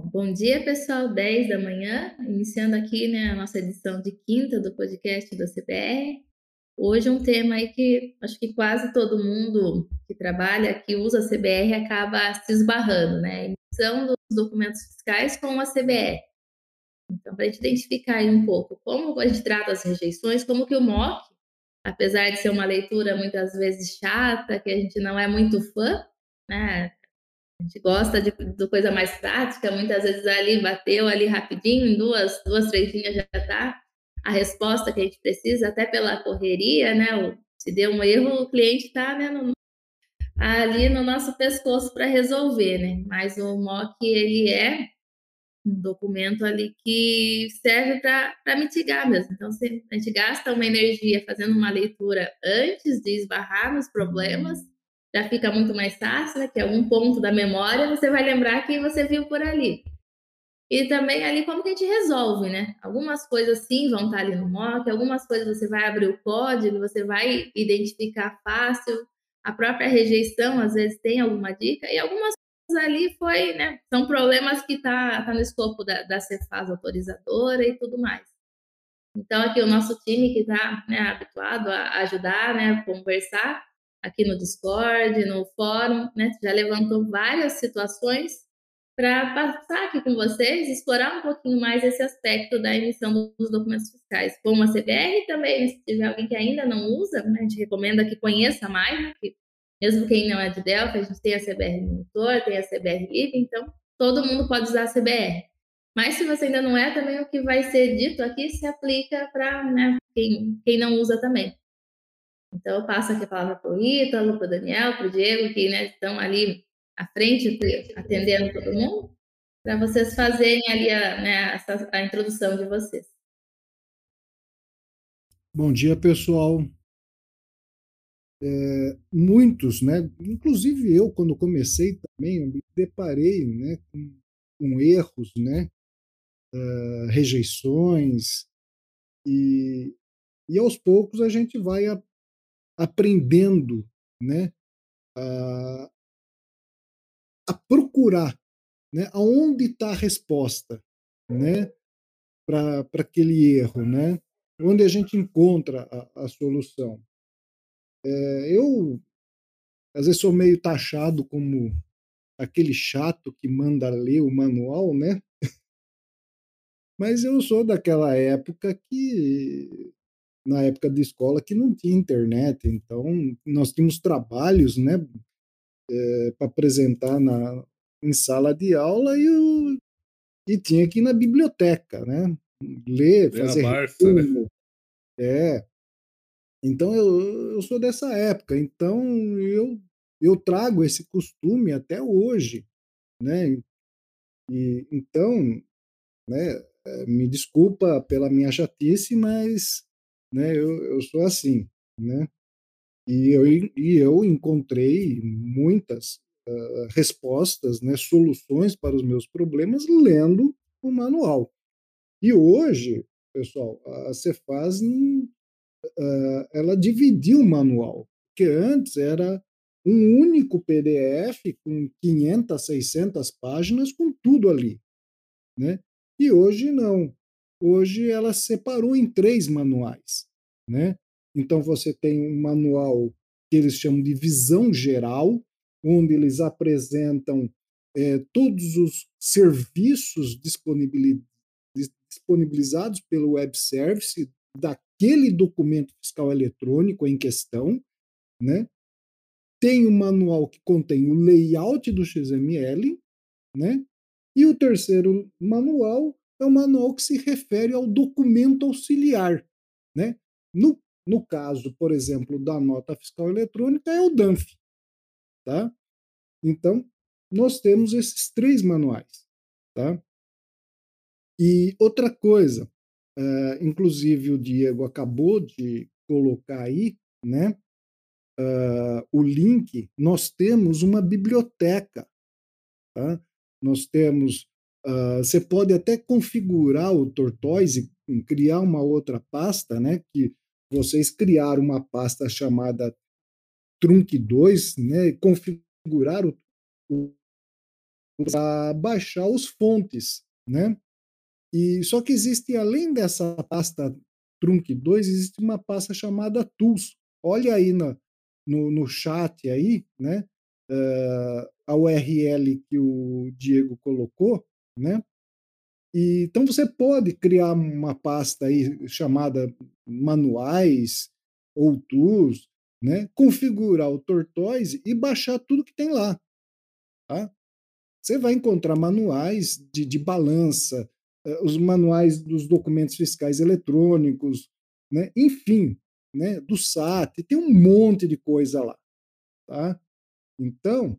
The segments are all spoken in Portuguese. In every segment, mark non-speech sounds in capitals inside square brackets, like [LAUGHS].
Bom, bom dia, pessoal. 10 da manhã, iniciando aqui né, a nossa edição de quinta do podcast da CBR. Hoje um tema aí que acho que quase todo mundo que trabalha, que usa a CBR, acaba se esbarrando, né? Emissão dos documentos fiscais com a CBR. Então, para a gente identificar aí um pouco como a gente trata as rejeições, como que o MOC, apesar de ser uma leitura muitas vezes chata, que a gente não é muito fã, né? A gente gosta de, de coisa mais prática, muitas vezes ali bateu ali rapidinho, em duas, duas, três linhas já está a resposta que a gente precisa, até pela correria, né? Se deu um erro, o cliente está né, no, ali no nosso pescoço para resolver, né? Mas o MOC, ele é um documento ali que serve para mitigar mesmo. Então, a gente gasta uma energia fazendo uma leitura antes de esbarrar nos problemas, já fica muito mais fácil, né? Que é um ponto da memória, você vai lembrar que você viu por ali. E também ali como que a gente resolve, né? Algumas coisas sim vão estar ali no mock, algumas coisas você vai abrir o código, você vai identificar fácil. A própria rejeição, às vezes, tem alguma dica, e algumas coisas ali foi, né? São problemas que tá, tá no escopo da, da Cefaz autorizadora e tudo mais. Então, aqui o nosso time que está né, habituado a ajudar, né, conversar, aqui no Discord, no fórum, né? Já levantou várias situações para passar aqui com vocês, explorar um pouquinho mais esse aspecto da emissão dos documentos fiscais, como a CBR também, se tiver alguém que ainda não usa, né, a gente recomenda que conheça mais, né, que mesmo quem não é de Delphi, a gente tem a CBR Monitor, tem a CBR Livre, então todo mundo pode usar a CBR. Mas se você ainda não é, também o que vai ser dito aqui se aplica para né, quem, quem não usa também. Então, eu passo aqui a palavra para o Ítalo, para o Daniel, para o Diego, que né, estão ali à frente, atendendo todo mundo, para vocês fazerem ali a, né, a, introdução de vocês. Bom dia, pessoal. É, muitos, né, inclusive eu, quando comecei também, me deparei né, com, com erros, né, uh, rejeições, e, e aos poucos a gente vai aprendendo né, a, a procurar né, aonde está a resposta né, para aquele erro, né, onde a gente encontra a, a solução. É, eu, às vezes, sou meio taxado como aquele chato que manda ler o manual, né? [LAUGHS] Mas eu sou daquela época que na época de escola que não tinha internet, então nós tínhamos trabalhos, né, é, eh, para apresentar na em sala de aula e, eu, e tinha que ir na biblioteca, né, ler, fazer Barça, né? é. Então eu, eu sou dessa época, então eu eu trago esse costume até hoje, né? E então, né, eh, me desculpa pela minha chatice, mas né? Eu, eu sou assim, né? E eu, e eu encontrei muitas uh, respostas, né, soluções para os meus problemas lendo o manual. E hoje, pessoal, a Cefaz uh, ela dividiu o manual, que antes era um único PDF com 500, 600 páginas com tudo ali, né? E hoje não hoje ela separou em três manuais. Né? Então você tem um manual que eles chamam de visão geral, onde eles apresentam é, todos os serviços disponibilizados pelo web service daquele documento fiscal eletrônico em questão, né? Tem um manual que contém o layout do XML, né? E o terceiro manual é um manual que se refere ao documento auxiliar. Né? No, no caso, por exemplo, da nota fiscal eletrônica, é o DANF. Tá? Então, nós temos esses três manuais. Tá? E outra coisa, uh, inclusive o Diego acabou de colocar aí, né? Uh, o link, nós temos uma biblioteca. Tá? Nós temos Uh, você pode até configurar o Tortoise, criar uma outra pasta, né? Que vocês criaram uma pasta chamada Trunk2, né? Configurar o, o, para baixar os fontes, né? E só que existe além dessa pasta Trunk 2, existe uma pasta chamada Tools. Olha aí no, no, no chat aí, né? Uh, a URL que o Diego colocou, né? E, então você pode criar uma pasta aí chamada manuais ou tools, né? configurar o Tortoise e baixar tudo que tem lá. Tá? Você vai encontrar manuais de, de balança, uh, os manuais dos documentos fiscais eletrônicos, né? enfim, né? do SAT, tem um monte de coisa lá. Tá? Então,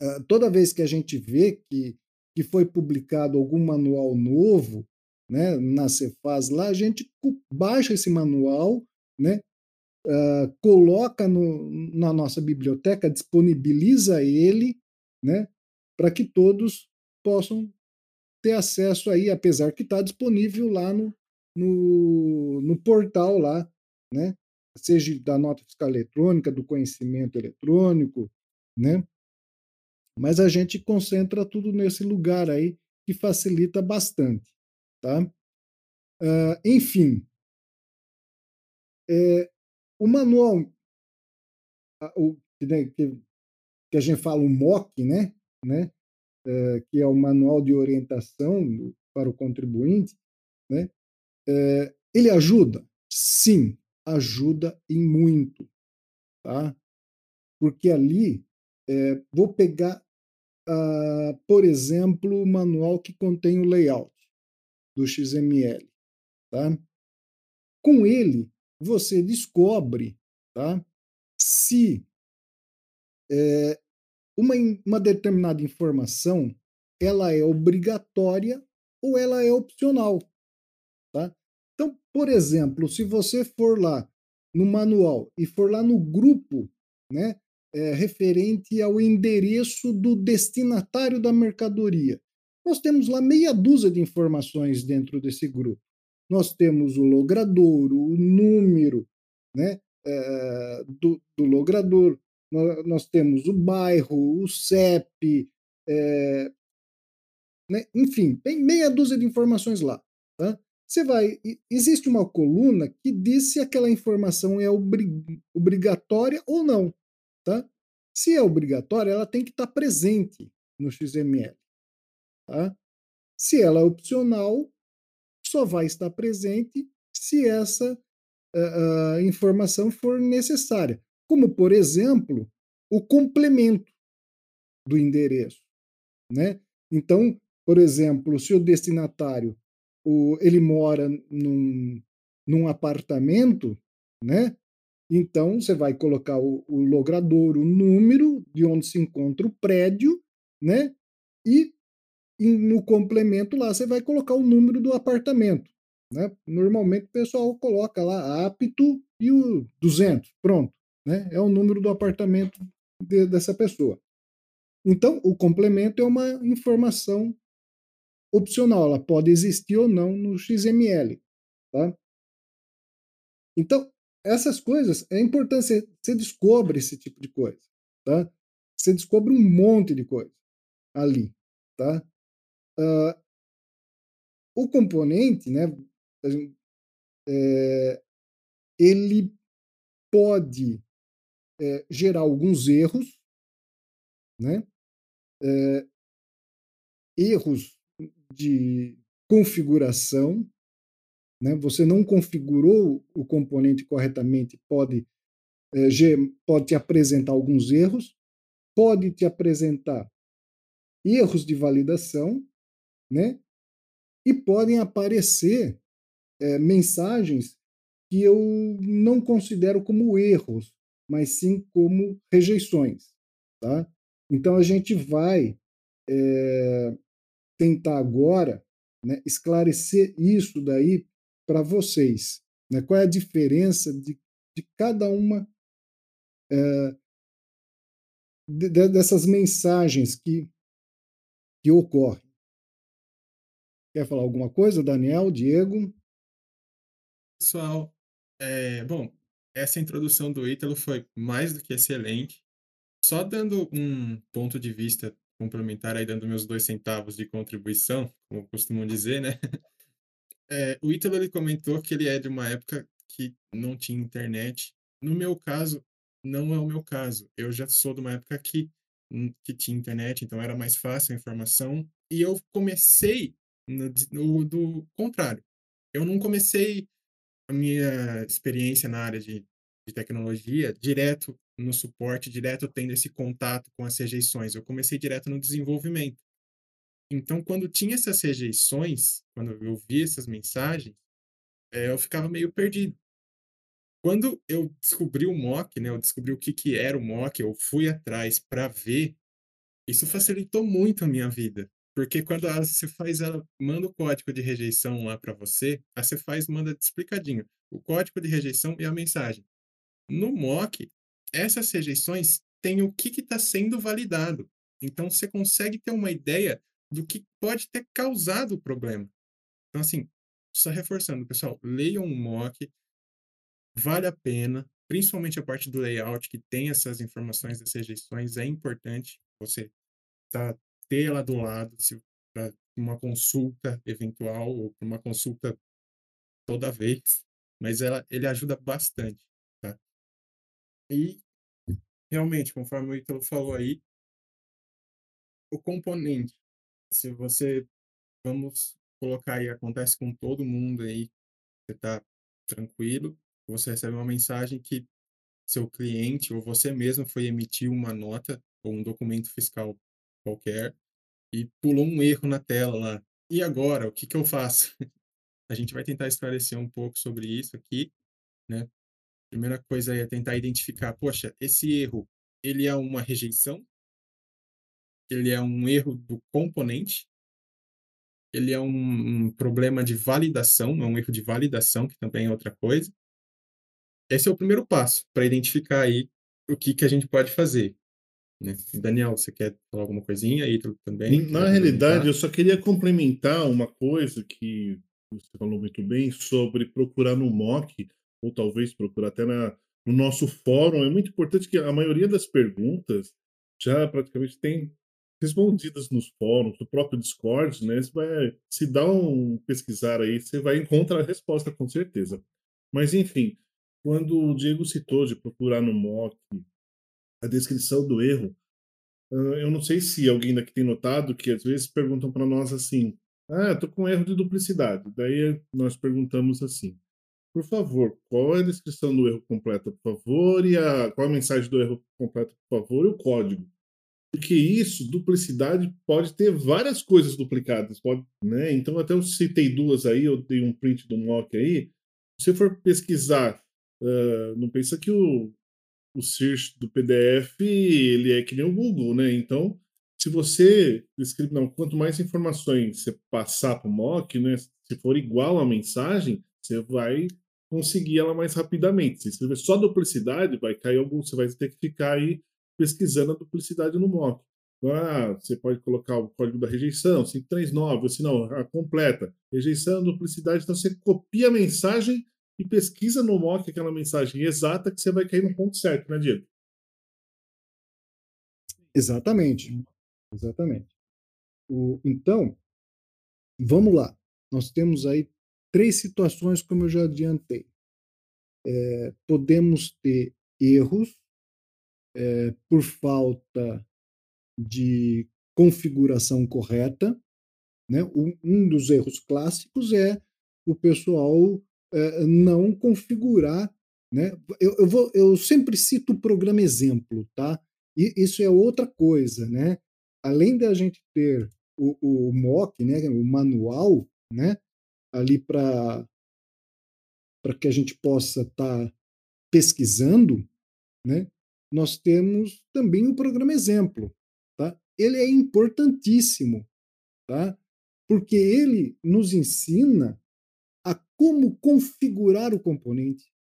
uh, toda vez que a gente vê que que foi publicado algum manual novo, né, na Cefaz lá, a gente baixa esse manual, né, uh, coloca no, na nossa biblioteca, disponibiliza ele, né, para que todos possam ter acesso aí, apesar que está disponível lá no, no, no portal lá, né, seja da nota fiscal eletrônica, do conhecimento eletrônico, né, mas a gente concentra tudo nesse lugar aí que facilita bastante, tá? Uh, enfim, é, o manual, o, que, que a gente fala o MOC, né? né? É, que é o Manual de Orientação para o Contribuinte, né? É, ele ajuda? Sim, ajuda e muito, tá? Porque ali, é, vou pegar uh, por exemplo, o manual que contém o layout do XML. Tá? Com ele, você descobre tá, se é, uma, uma determinada informação ela é obrigatória ou ela é opcional. Tá? Então, por exemplo, se você for lá no manual e for lá no grupo né, é, referente ao endereço do destinatário da mercadoria. Nós temos lá meia dúzia de informações dentro desse grupo. Nós temos o logradouro, o número né, é, do, do logrador, nós, nós, temos o bairro, o CEP, é, né, enfim, tem meia dúzia de informações lá. Tá? Você vai. Existe uma coluna que diz se aquela informação é obrig, obrigatória ou não. Tá? Se é obrigatória, ela tem que estar presente no XML. Tá? Se ela é opcional, só vai estar presente se essa uh, uh, informação for necessária. Como, por exemplo, o complemento do endereço. Né? Então, por exemplo, se o destinatário o, ele mora num, num apartamento, né? Então, você vai colocar o, o logrador, o número de onde se encontra o prédio, né? E, no complemento lá você vai colocar o número do apartamento. Né? Normalmente o pessoal coloca lá apto e o 200, pronto. Né? É o número do apartamento de, dessa pessoa. Então, o complemento é uma informação opcional, ela pode existir ou não no XML. Tá? Então, essas coisas, é importante, você, você descobre esse tipo de coisa, tá? Você descobre um monte de coisa ali, tá? Uh, o componente, né, é, ele pode é, gerar alguns erros, né? É, erros de configuração, né, você não configurou o componente corretamente, pode, é, pode te apresentar alguns erros, pode te apresentar erros de validação, né? E podem aparecer é, mensagens que eu não considero como erros, mas sim como rejeições, tá? Então a gente vai é, tentar agora né, esclarecer isso daí para vocês. Né? Qual é a diferença de, de cada uma é, de, dessas mensagens que, que ocorrem? Quer falar alguma coisa, Daniel, Diego? Pessoal, é, bom, essa introdução do Ítalo foi mais do que excelente. Só dando um ponto de vista complementar aí dando meus dois centavos de contribuição, como costumam dizer, né? [LAUGHS] É, o Ítalo ele comentou que ele é de uma época que não tinha internet. No meu caso, não é o meu caso. Eu já sou de uma época que, hum, que tinha internet, então era mais fácil a informação. E eu comecei no, no, do contrário. Eu não comecei a minha experiência na área de, de tecnologia direto no suporte, direto tendo esse contato com as rejeições. Eu comecei direto no desenvolvimento. Então, quando tinha essas rejeições, quando eu vi essas mensagens, é, eu ficava meio perdido. Quando eu descobri o mock, né, eu descobri o que, que era o mock, eu fui atrás para ver, isso facilitou muito a minha vida. Porque quando a faz ela manda o código de rejeição lá para você, a faz manda explicadinho o código de rejeição e a mensagem. No mock, essas rejeições têm o que está sendo validado. Então, você consegue ter uma ideia do que pode ter causado o problema. Então, assim, só reforçando, pessoal, leiam um mock, vale a pena, principalmente a parte do layout, que tem essas informações das rejeições, é importante você tá, ter ela do lado, para uma consulta eventual, ou para uma consulta toda vez, mas ela, ele ajuda bastante, tá? E, realmente, conforme o Ítalo falou aí, o componente, se você, vamos colocar aí, acontece com todo mundo aí, você está tranquilo, você recebe uma mensagem que seu cliente ou você mesmo foi emitir uma nota ou um documento fiscal qualquer e pulou um erro na tela lá. E agora, o que, que eu faço? [LAUGHS] A gente vai tentar esclarecer um pouco sobre isso aqui, né? Primeira coisa é tentar identificar, poxa, esse erro, ele é uma rejeição? Ele é um erro do componente? Ele é um, um problema de validação, é um erro de validação, que também é outra coisa. Esse é o primeiro passo para identificar aí o que, que a gente pode fazer. Né? Daniel, você quer falar alguma coisinha aí também? Na realidade, eu só queria complementar uma coisa que você falou muito bem sobre procurar no MOC, ou talvez procurar até na, no nosso fórum. É muito importante que a maioria das perguntas já praticamente tem respondidas nos fóruns, no próprio Discord, né? Você vai se dá um pesquisar aí, você vai encontrar a resposta com certeza. Mas enfim, quando o Diego citou de procurar no mock a descrição do erro, eu não sei se alguém daqui tem notado que às vezes perguntam para nós assim: "Ah, estou com erro de duplicidade". Daí nós perguntamos assim: "Por favor, qual é a descrição do erro completa, por favor, e a qual é a mensagem do erro completo, por favor, e o código?" Porque isso, duplicidade, pode ter várias coisas duplicadas, pode, né? Então até eu citei duas aí, eu dei um print do mock aí. Se você for pesquisar Uh, não pensa que o, o search do PDF ele é que nem o Google, né? Então, se você escreve, não, quanto mais informações você passar para o mock, né? Se for igual a mensagem, você vai conseguir ela mais rapidamente. Se escrever só duplicidade, vai cair algum, você vai ter que ficar aí pesquisando a duplicidade no mock. Ah, você pode colocar o código da rejeição, 539, ou se não, a completa. Rejeição, duplicidade, então você copia a mensagem e pesquisa no mock aquela mensagem exata que você vai cair no ponto certo, né, Diego? Exatamente. Exatamente. O, então, vamos lá. Nós temos aí três situações, como eu já adiantei. É, podemos ter erros é, por falta de configuração correta. Né? Um, dos erros clássicos é o pessoal eh, não configurar. Né? Eu, eu, vou, eu sempre cito o programa exemplo, tá? E isso é outra coisa, né? Além da gente ter o, o mock, né, o manual, né, ali para para que a gente possa estar tá pesquisando, né? Nós temos também o programa exemplo, tá? Ele é importantíssimo, tá? Porque ele nos ensina a como configurar o componente,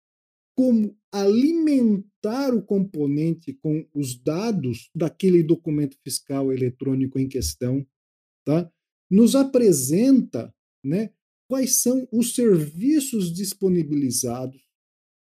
como alimentar o componente com os dados daquele documento fiscal eletrônico em questão, tá? Nos apresenta, né, quais são os serviços disponibilizados.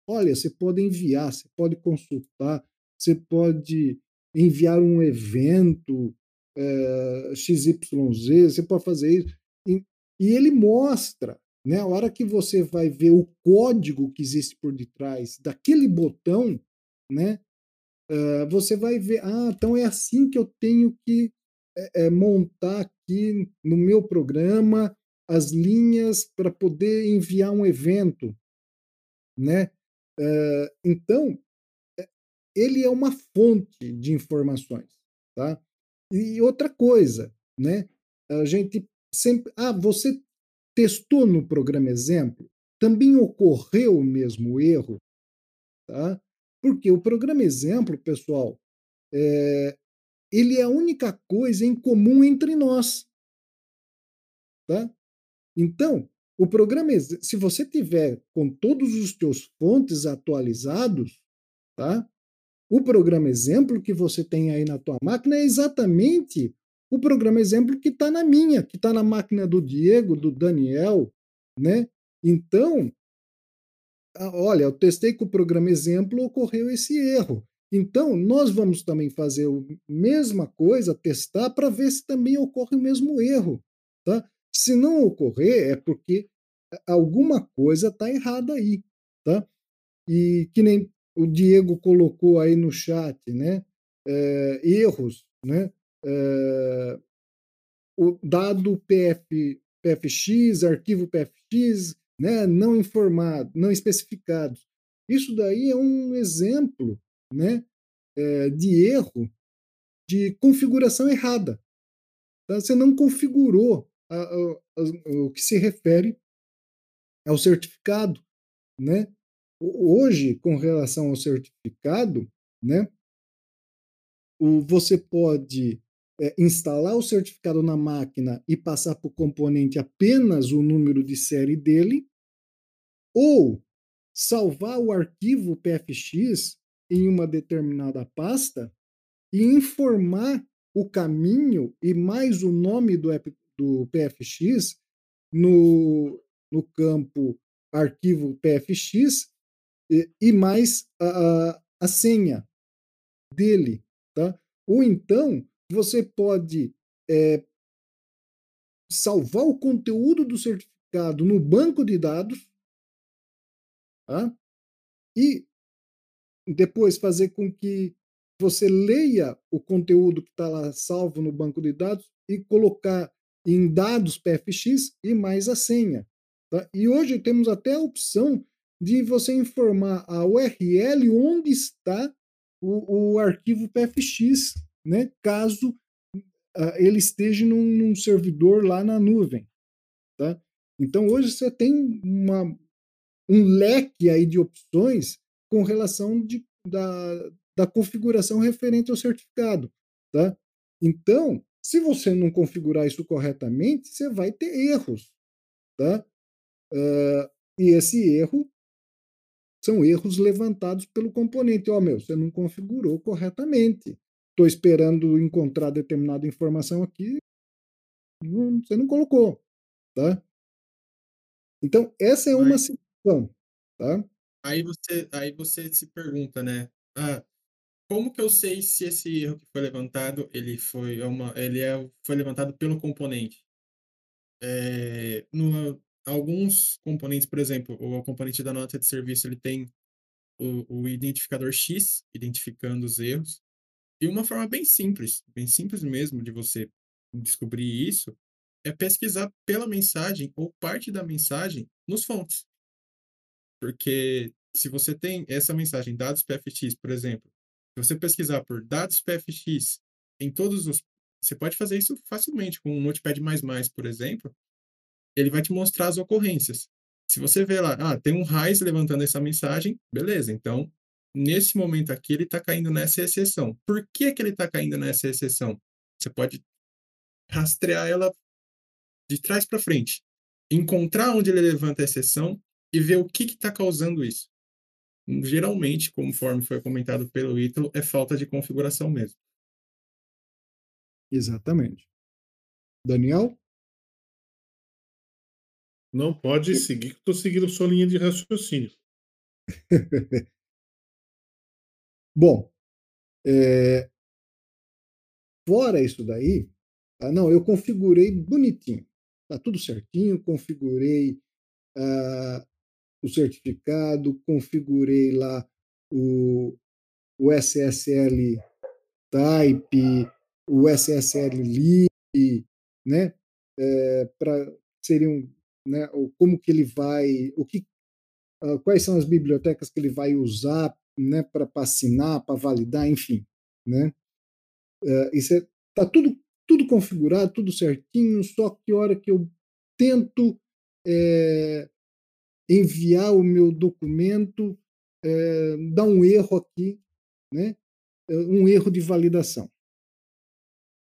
Olha, você pode enviar, você pode consultar, você pode enviar um evento, é, XYZ, você pode fazer isso. E, e ele mostra, né? A hora que você vai ver o código que existe por detrás daquele botão, né? Uh, você vai ver, ah, então é assim que eu tenho que é, é, montar aqui no meu programa as linhas para poder enviar um evento, né? Então, ele é uma fonte de informações, tá? E outra coisa, né? A gente sempre, ah, você testou no programa exemplo, também ocorreu o mesmo erro, tá? Porque o programa exemplo, pessoal, é, ele é a única coisa em comum entre nós, tá? Então, o programa, se você tiver com todos os teus fontes atualizados, tá? O programa exemplo que você tem aí na tua máquina é exatamente o programa exemplo que está na minha, que está na máquina do Diego, do Daniel, né? Então, olha, eu testei com o programa exemplo, ocorreu esse erro. Então, nós vamos também fazer a mesma coisa, testar, para ver se também ocorre o mesmo erro. Tá? Se não ocorrer, é porque alguma coisa está errada aí. Tá? E que nem o Diego colocou aí no chat, né? É, erros, né? É, o dado PF, PFX, arquivo PFX, né? Não informado, não especificado. Isso daí é um exemplo, né? É, de erro de configuração errada. Tá? Você não configurou a, a, a, o que se refere ao certificado, né? Hoje, com relação ao certificado, né, o, você pode é, instalar o certificado na máquina e passar para o componente apenas o número de série dele, ou salvar o arquivo PFX em uma determinada pasta e informar o caminho e mais o nome do, do PFX no, no campo arquivo PFX e, mais a, a senha dele, tá? Ou então você pode é, salvar o conteúdo do certificado no banco de dados, tá? E depois fazer com que você leia o conteúdo que está lá salvo no banco de dados e colocar em dados PFX e mais a senha. Tá? E hoje temos até a opção de você informar a URL onde está o, o arquivo PFX, né, caso uh, ele esteja num, num, servidor lá na nuvem. Tá? Então, hoje você tem uma, um leque aí de opções com relação de, da, da configuração referente ao certificado. Tá? Então, se você não configurar isso corretamente, você vai ter erros. Tá? Uh, e esse erro são erros levantados pelo componente. Ó, oh, meu, você não configurou corretamente. Estou esperando encontrar determinada informação aqui, não, você não colocou, tá? Então, essa é uma Mas, situação, tá? Aí você, aí você se pergunta, né? Ah, como que eu sei se esse erro que foi levantado, ele foi uma, ele é, foi levantado pelo componente? É, no, alguns componentes, por exemplo, o componente da nota de serviço ele tem o, o, identificador X, identificando os erros. E uma forma bem simples, bem simples mesmo de você descobrir isso, é pesquisar pela mensagem ou parte da mensagem nos fontes. Porque se você tem essa mensagem, dados PFX, por exemplo, se você pesquisar por dados PFX em todos os. Você pode fazer isso facilmente com o Notepad, por exemplo, ele vai te mostrar as ocorrências. Se você vê lá, ah, tem um RAIS levantando essa mensagem, beleza, então, nesse momento aqui, ele está caindo nessa exceção. Por que, que ele está caindo nessa exceção? Você pode rastrear ela de trás para frente, encontrar onde ele levanta a exceção e ver o que está causando isso. Geralmente, conforme foi comentado pelo Ítalo, é falta de configuração mesmo. Exatamente. Daniel? Não pode seguir, que estou seguindo sua linha de raciocínio. [LAUGHS] Bom, é, Fora isso daí, ah, não, eu configurei bonitinho. Tá tudo certinho, configurei ah, o certificado, configurei lá o, o SSL Type, o SSL Lib, né? É, para seriam, né? Como que ele vai, o que, uh, quais são as bibliotecas que ele vai usar, né? Para assinar, para validar, enfim, né? Uh, isso é, tá tudo tudo configurado, tudo certinho, só que hora que eu tento é, enviar o meu documento, é, dá um erro aqui, né? um erro de validação.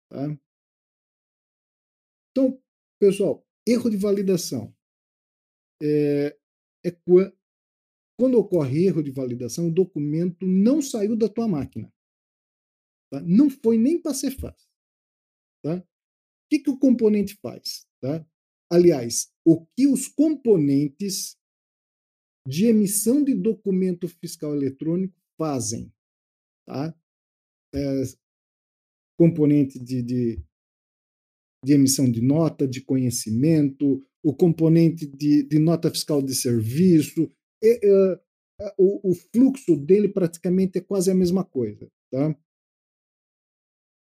Tá? Então, pessoal, erro de validação é, é quando ocorre erro de validação, o documento não saiu da tua máquina. Tá? Não foi nem para ser fácil. Tá? O que, que o componente faz? Tá? Aliás, o que os componentes de emissão de documento fiscal eletrônico fazem? Tá? É, componente de, de, de, emissão de nota, de conhecimento, o componente de, de nota fiscal de serviço, é, é, o, o, fluxo dele praticamente é quase a mesma coisa. Tá?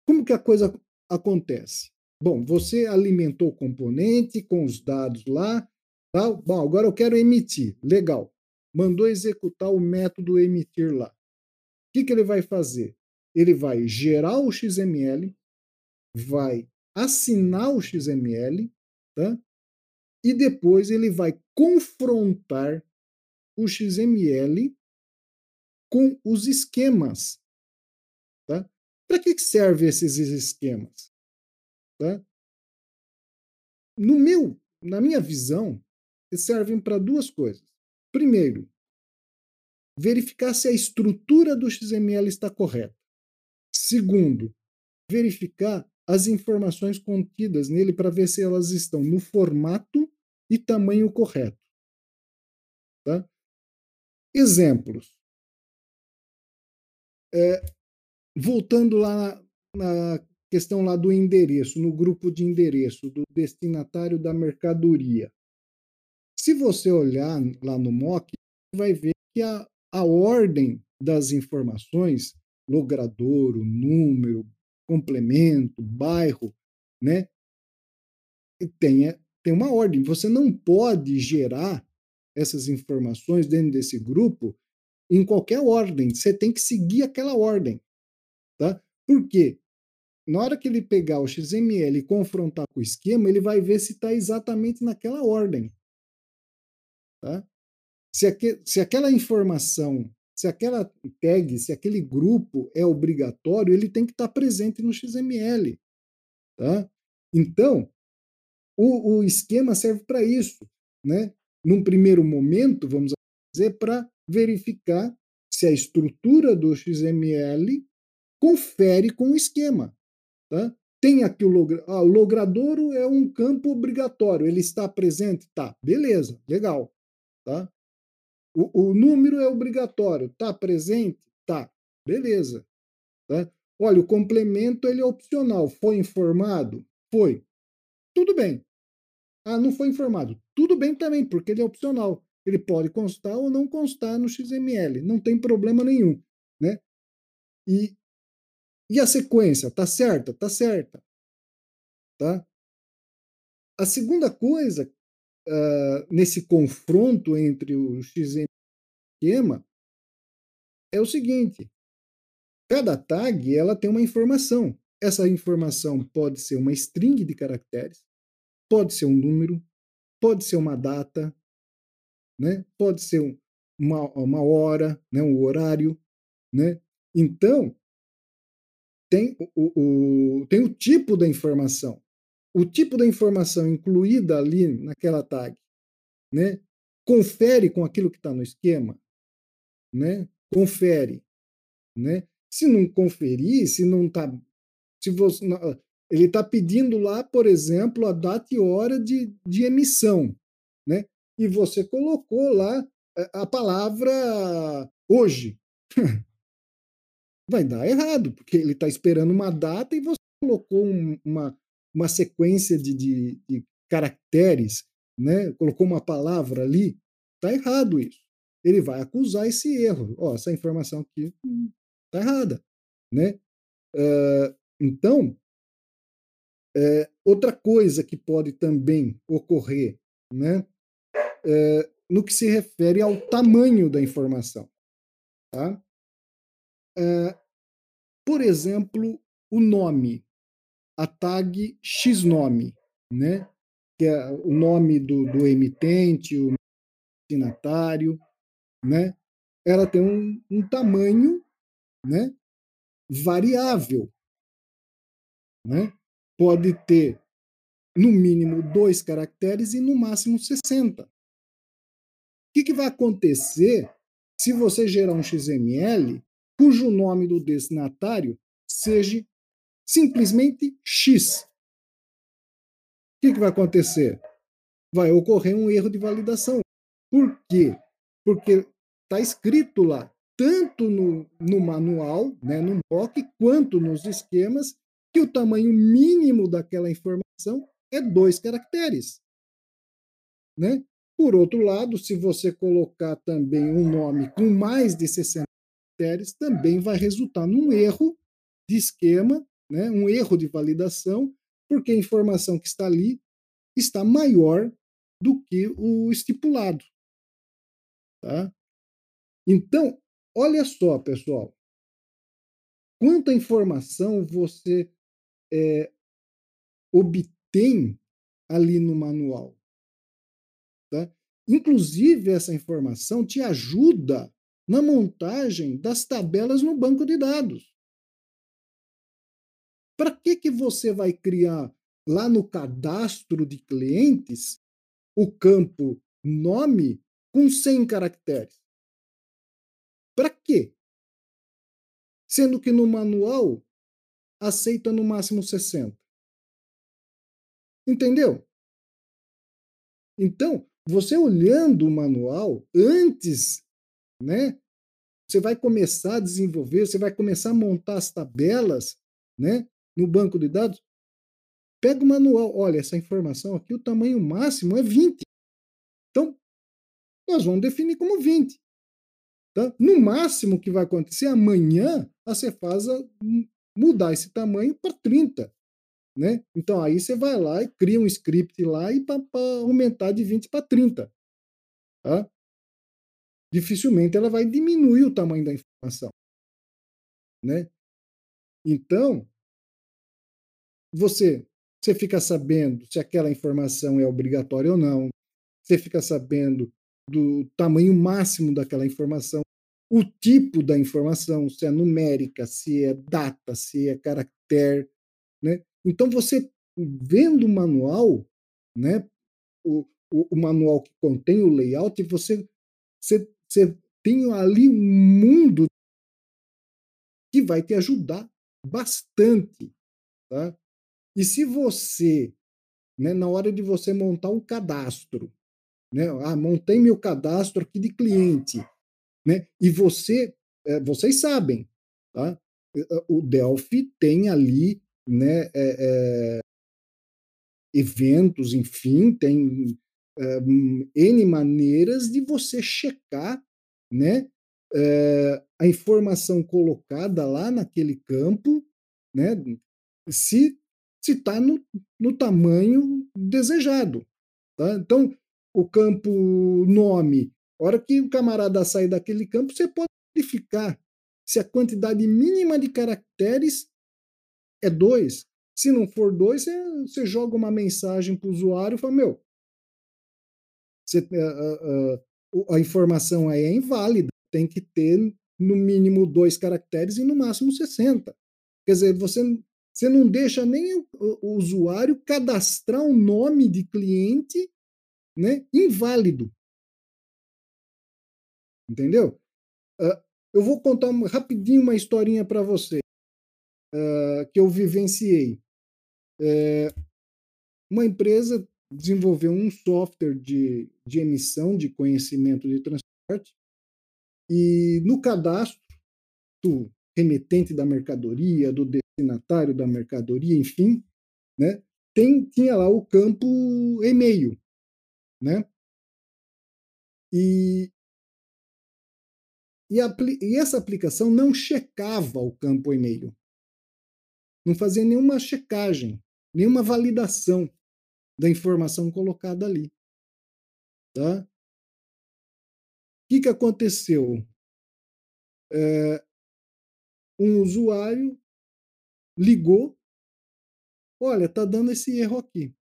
Como que a coisa acontece? Bom, você alimentou o componente com os dados lá, tá? Bom, agora eu quero emitir. Legal. Mandou executar o método emitir lá. O que, que ele vai fazer? Ele vai gerar o XML, vai assinar o XML, tá? E depois ele vai confrontar o XML com os esquemas, tá? Para que servem esses esquemas? Tá? No meu, na minha visão, eles servem para duas coisas. Primeiro, verificar se a estrutura do XML está correta. Segundo, verificar as informações contidas nele para ver se elas estão no formato e tamanho correto. Tá? Exemplos. É, voltando lá na, na questão lá do endereço, no grupo de endereço do destinatário da mercadoria. Se você olhar lá no MOC, vai ver que a, a ordem das informações, logradouro, número, complemento, bairro, né? Tem, tem uma ordem. Você não pode gerar essas informações dentro desse grupo em qualquer ordem. Você tem que seguir aquela ordem. Tá? Por quê? Na hora que ele pegar o XML e confrontar com o esquema, ele vai ver se está exatamente naquela ordem. Tá? Se, aqu se aquela informação, se aquela tag, se aquele grupo é obrigatório, ele tem que estar tá presente no XML. Tá? Então, o, o esquema serve para isso. Né? Num primeiro momento, vamos dizer, para verificar se a estrutura do XML confere com o esquema. Tá? Tem aqui o, logra... ah, o logradouro é um campo obrigatório, ele está presente? Tá, beleza, legal. Tá? O, o número é obrigatório, tá presente? Tá, beleza. Tá? Olha, o complemento ele é opcional. Foi informado? Foi. Tudo bem. Ah, não foi informado. Tudo bem também, porque ele é opcional. Ele pode constar ou não constar no XML. Não tem problema nenhum. Né? E e a sequência, tá certa? Tá certa. Tá? A segunda coisa, uh, nesse confronto entre o XML e o esquema, é o seguinte: cada tag ela tem uma informação. Essa informação pode ser uma string de caracteres, pode ser um número, pode ser uma data, né? pode ser um, uma, uma hora, né? um horário. Né? Então, tem o, o, tem o tipo da informação. O tipo da informação incluída ali naquela tag, né? Confere com aquilo que está no esquema, né? Confere, né? Se não conferir, se não está, se você, ele está pedindo lá, por exemplo, a data e hora de, de emissão, né? E você colocou lá eh, a palavra hoje. [LAUGHS] vai dar errado, porque ele está esperando uma data e você colocou um, uma, uma sequência de, de, de caracteres, né? colocou uma palavra ali, está errado isso. Ele vai acusar esse erro. Ó, essa informação aqui está errada. Né? Uh, então, é, outra coisa que pode também ocorrer, né, é, no que se refere ao tamanho da informação. Tá? É, por exemplo, o nome, a tag xnome, né, que é o nome do, do emitente, o destinatário, né, ela tem um, um tamanho né, variável. Né? pode ter no mínimo dois caracteres e no máximo 60. O que, que vai acontecer se você gerar um XML cujo nome do destinatário seja simplesmente X? O que, que vai acontecer? Vai ocorrer um erro de validação. Por quê? Porque está escrito lá, tanto no, no manual, né, no mock, quanto nos esquemas, que o tamanho mínimo daquela informação é dois caracteres. Né? Por outro lado, se você colocar também um nome com mais de 60 caracteres, também vai resultar num erro de esquema, né? um erro de validação, porque a informação que está ali está maior do que o estipulado. Tá? Então, olha só, pessoal. Quanta informação você é, obtém ali no manual. Tá? Inclusive, essa informação te ajuda na montagem das tabelas no banco de dados. Para que, que você vai criar lá no cadastro de clientes o campo nome com 100 caracteres? Para quê? Sendo que no manual aceita no máximo 60. Entendeu? Então, você olhando o manual antes, né? Você vai começar a desenvolver, você vai começar a montar as tabelas, né, no banco de dados. Pega o manual, olha, essa informação aqui, o tamanho máximo é 20. Então, nós vamos definir como 20. Tá? No máximo que vai acontecer amanhã, a Cefasa mudar esse tamanho para 30. Né? Então aí você vai lá e cria um script lá e para aumentar de 20 para 30. Tá? Dificilmente ela vai diminuir o tamanho da informação. Né? Então, você, você fica sabendo se aquela informação é obrigatória ou não, você fica sabendo do tamanho máximo daquela informação, o tipo da informação, se é numérica, se é data, se é caractere, né? Então você vendo o manual, né, o, o, o manual que contém o layout, você, você, você tem ali um mundo que vai te ajudar bastante, tá? E se você, né, na hora de você montar um cadastro, né, ah, montei meu cadastro aqui de cliente, né? E você, é, vocês sabem, tá? o Delphi tem ali né, é, é, eventos, enfim, tem é, N maneiras de você checar né, a informação colocada lá naquele campo, né, se está no, no tamanho desejado. Tá? Então, o campo nome a hora que o camarada sair daquele campo, você pode verificar se a quantidade mínima de caracteres é dois. Se não for dois, você, você joga uma mensagem para o usuário e fala: Meu, você, a, a, a informação aí é inválida, tem que ter no mínimo dois caracteres e no máximo 60. Quer dizer, você, você não deixa nem o, o usuário cadastrar um nome de cliente né, inválido. Entendeu? Uh, eu vou contar um, rapidinho uma historinha para você uh, que eu vivenciei. É, uma empresa desenvolveu um software de, de emissão de conhecimento de transporte e no cadastro remetente da mercadoria, do destinatário da mercadoria, enfim, né? Tem, tinha lá o campo e-mail, né? E, e, e essa aplicação não checava o campo e-mail, não fazia nenhuma checagem, nenhuma validação da informação colocada ali, tá? O que, que aconteceu? É, um usuário ligou, olha, está dando esse erro aqui.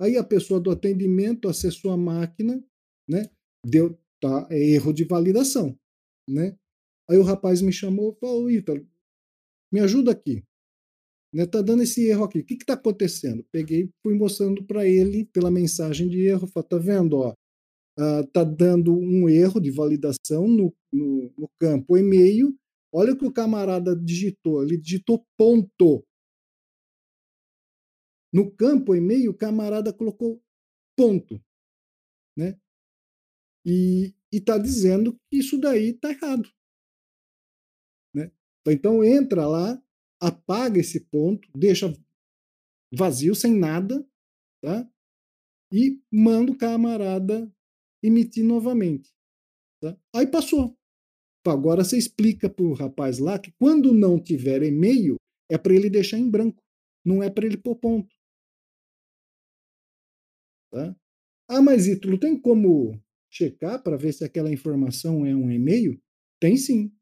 Aí a pessoa do atendimento acessou a máquina, né? Deu tá, é erro de validação, né? Aí o rapaz me chamou falou, Ítalo, me ajuda aqui. Né, tá dando esse erro aqui. O que está acontecendo? Peguei, fui mostrando para ele pela mensagem de erro. Falei, tá vendo? Ó, uh, tá dando um erro de validação no, no, no campo e-mail Olha o que o camarada digitou. Ele digitou ponto. No campo e-mail, o camarada colocou ponto. Né? E está dizendo que isso daí está errado. Né? Então entra lá, apaga esse ponto, deixa vazio, sem nada, tá? e manda o camarada emitir novamente. Tá? Aí passou. Agora você explica para o rapaz lá que quando não tiver e-mail, é para ele deixar em branco, não é para ele pôr ponto. Tá? Ah, mas Ítalo, tem como checar para ver se aquela informação é um e-mail? Tem sim.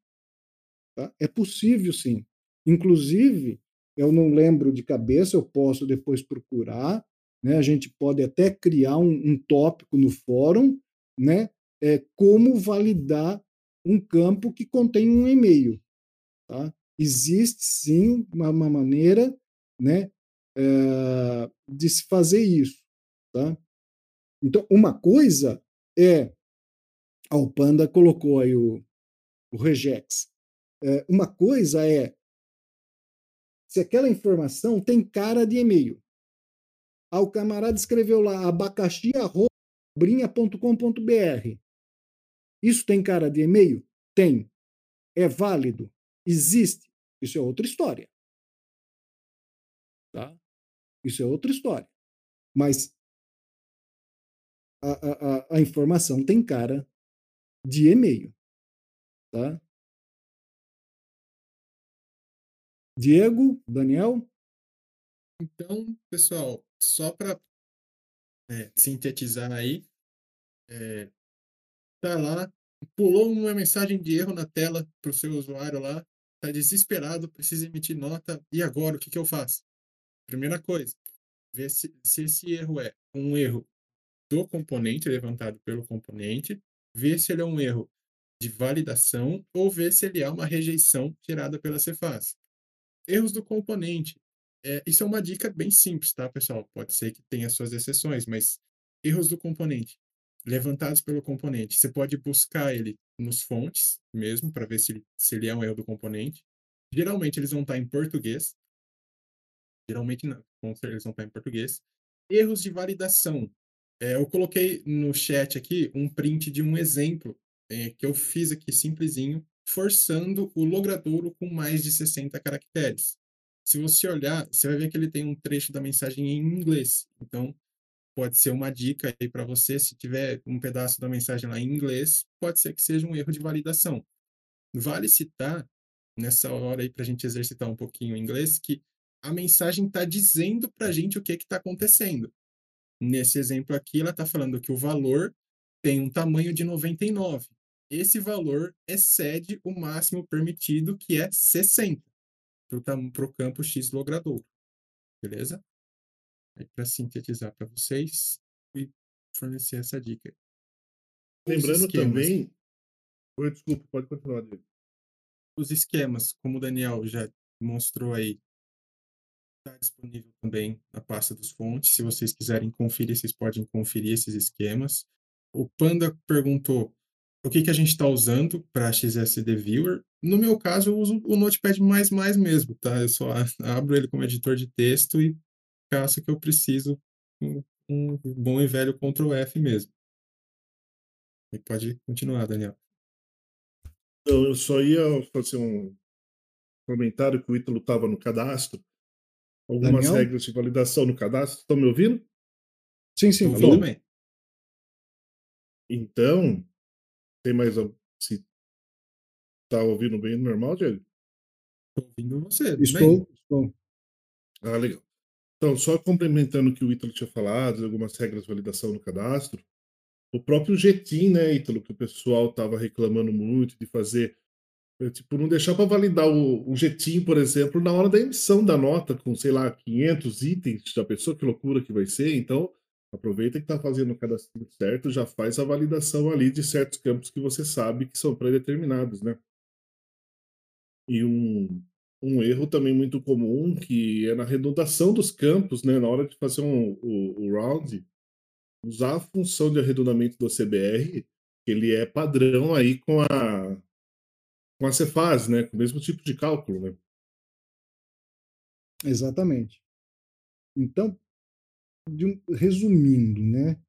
Tá? É possível sim. Inclusive, eu não lembro de cabeça, eu posso depois procurar. Né? A gente pode até criar um, um tópico no fórum, né? É, como validar um campo que contém um e-mail. Tá? Existe sim uma, uma maneira né, é, de se fazer isso. Tá? Então, uma coisa é. Ah, o Panda colocou aí o, o regex. É, uma coisa é se aquela informação tem cara de e-mail. Ah, o camarada escreveu lá abacaxi.brinha.com.br. Isso tem cara de e-mail? Tem. É válido? Existe? Isso é outra história. Tá? Isso é outra história. Mas a, a, a informação tem cara de e-mail. Tá? Diego, Daniel? Então, pessoal, só para é, sintetizar aí, é, tá lá, pulou uma mensagem de erro na tela para o seu usuário lá, tá desesperado, precisa emitir nota, e agora o que, que eu faço? Primeira coisa, ver se, se esse erro é um erro do componente levantado pelo componente, ver se ele é um erro de validação ou ver se ele é uma rejeição gerada pela Cefaz. Erros do componente. É, isso é uma dica bem simples, tá, pessoal? Pode ser que tenha suas exceções, mas erros do componente levantados pelo componente. Você pode buscar ele nos fontes mesmo, para ver se se ele é um erro do componente. Geralmente eles vão estar em português. Geralmente não, eles vão estar em português. Erros de validação. É, eu coloquei no chat aqui um print de um exemplo é, que eu fiz aqui simplesinho, forçando o logradouro com mais de 60 caracteres. Se você olhar, você vai ver que ele tem um trecho da mensagem em inglês. Então, pode ser uma dica aí para você, se tiver um pedaço da mensagem lá em inglês, pode ser que seja um erro de validação. Vale citar, nessa hora aí, para a gente exercitar um pouquinho o inglês, que a mensagem está dizendo para a gente o que está acontecendo. Nesse exemplo aqui, ela está falando que o valor tem um tamanho de 99. Esse valor excede o máximo permitido, que é 60, para o campo X logradouro. Beleza? Para sintetizar para vocês e fornecer essa dica. Lembrando também. Oi, desculpa, pode continuar, Diego. Os esquemas, como o Daniel já mostrou aí, está disponível também na pasta dos fontes. Se vocês quiserem conferir, vocês podem conferir esses esquemas. O Panda perguntou o que, que a gente está usando para XSD Viewer. No meu caso, eu uso o Notepad++ mesmo, tá? Eu só [LAUGHS] abro ele como editor de texto e caso que eu preciso um, um bom e velho Ctrl F mesmo. E pode continuar, Daniel. Eu só ia fazer um, comentaram que o Ítalo estava no cadastro. Algumas Daniel? regras de validação no cadastro. Estão me ouvindo? Sim, sim. Tô Alô? ouvindo bem. Então, tem mais. al- Se tá ouvindo bem normal, Diego? Tô ouvindo você. tudo bem? Estou, estou. Ah, legal. Então, só complementando o que o Ítalo tinha falado, algumas regras de validação no cadastro, o próprio Jetim, né, Ítalo, que o pessoal estava reclamando muito de fazer, eh, tipo, não deixar para validar o, o Jetim, por exemplo, na hora da emissão da nota, com, sei lá, 500 itens, já pensou que loucura que vai ser? Então, aproveita que está fazendo o cadastro certo, já faz a validação ali de certos campos que você sabe que são pré-determinados, né? E um, um erro também muito comum, que é na arredondação dos campos, né? Na hora de fazer um, o, round, usar a função de arredondamento do CBR, ele é padrão aí com a com a Cefaz, né? Com o mesmo tipo de cálculo, né? Exatamente. Então, de um- resumindo, né?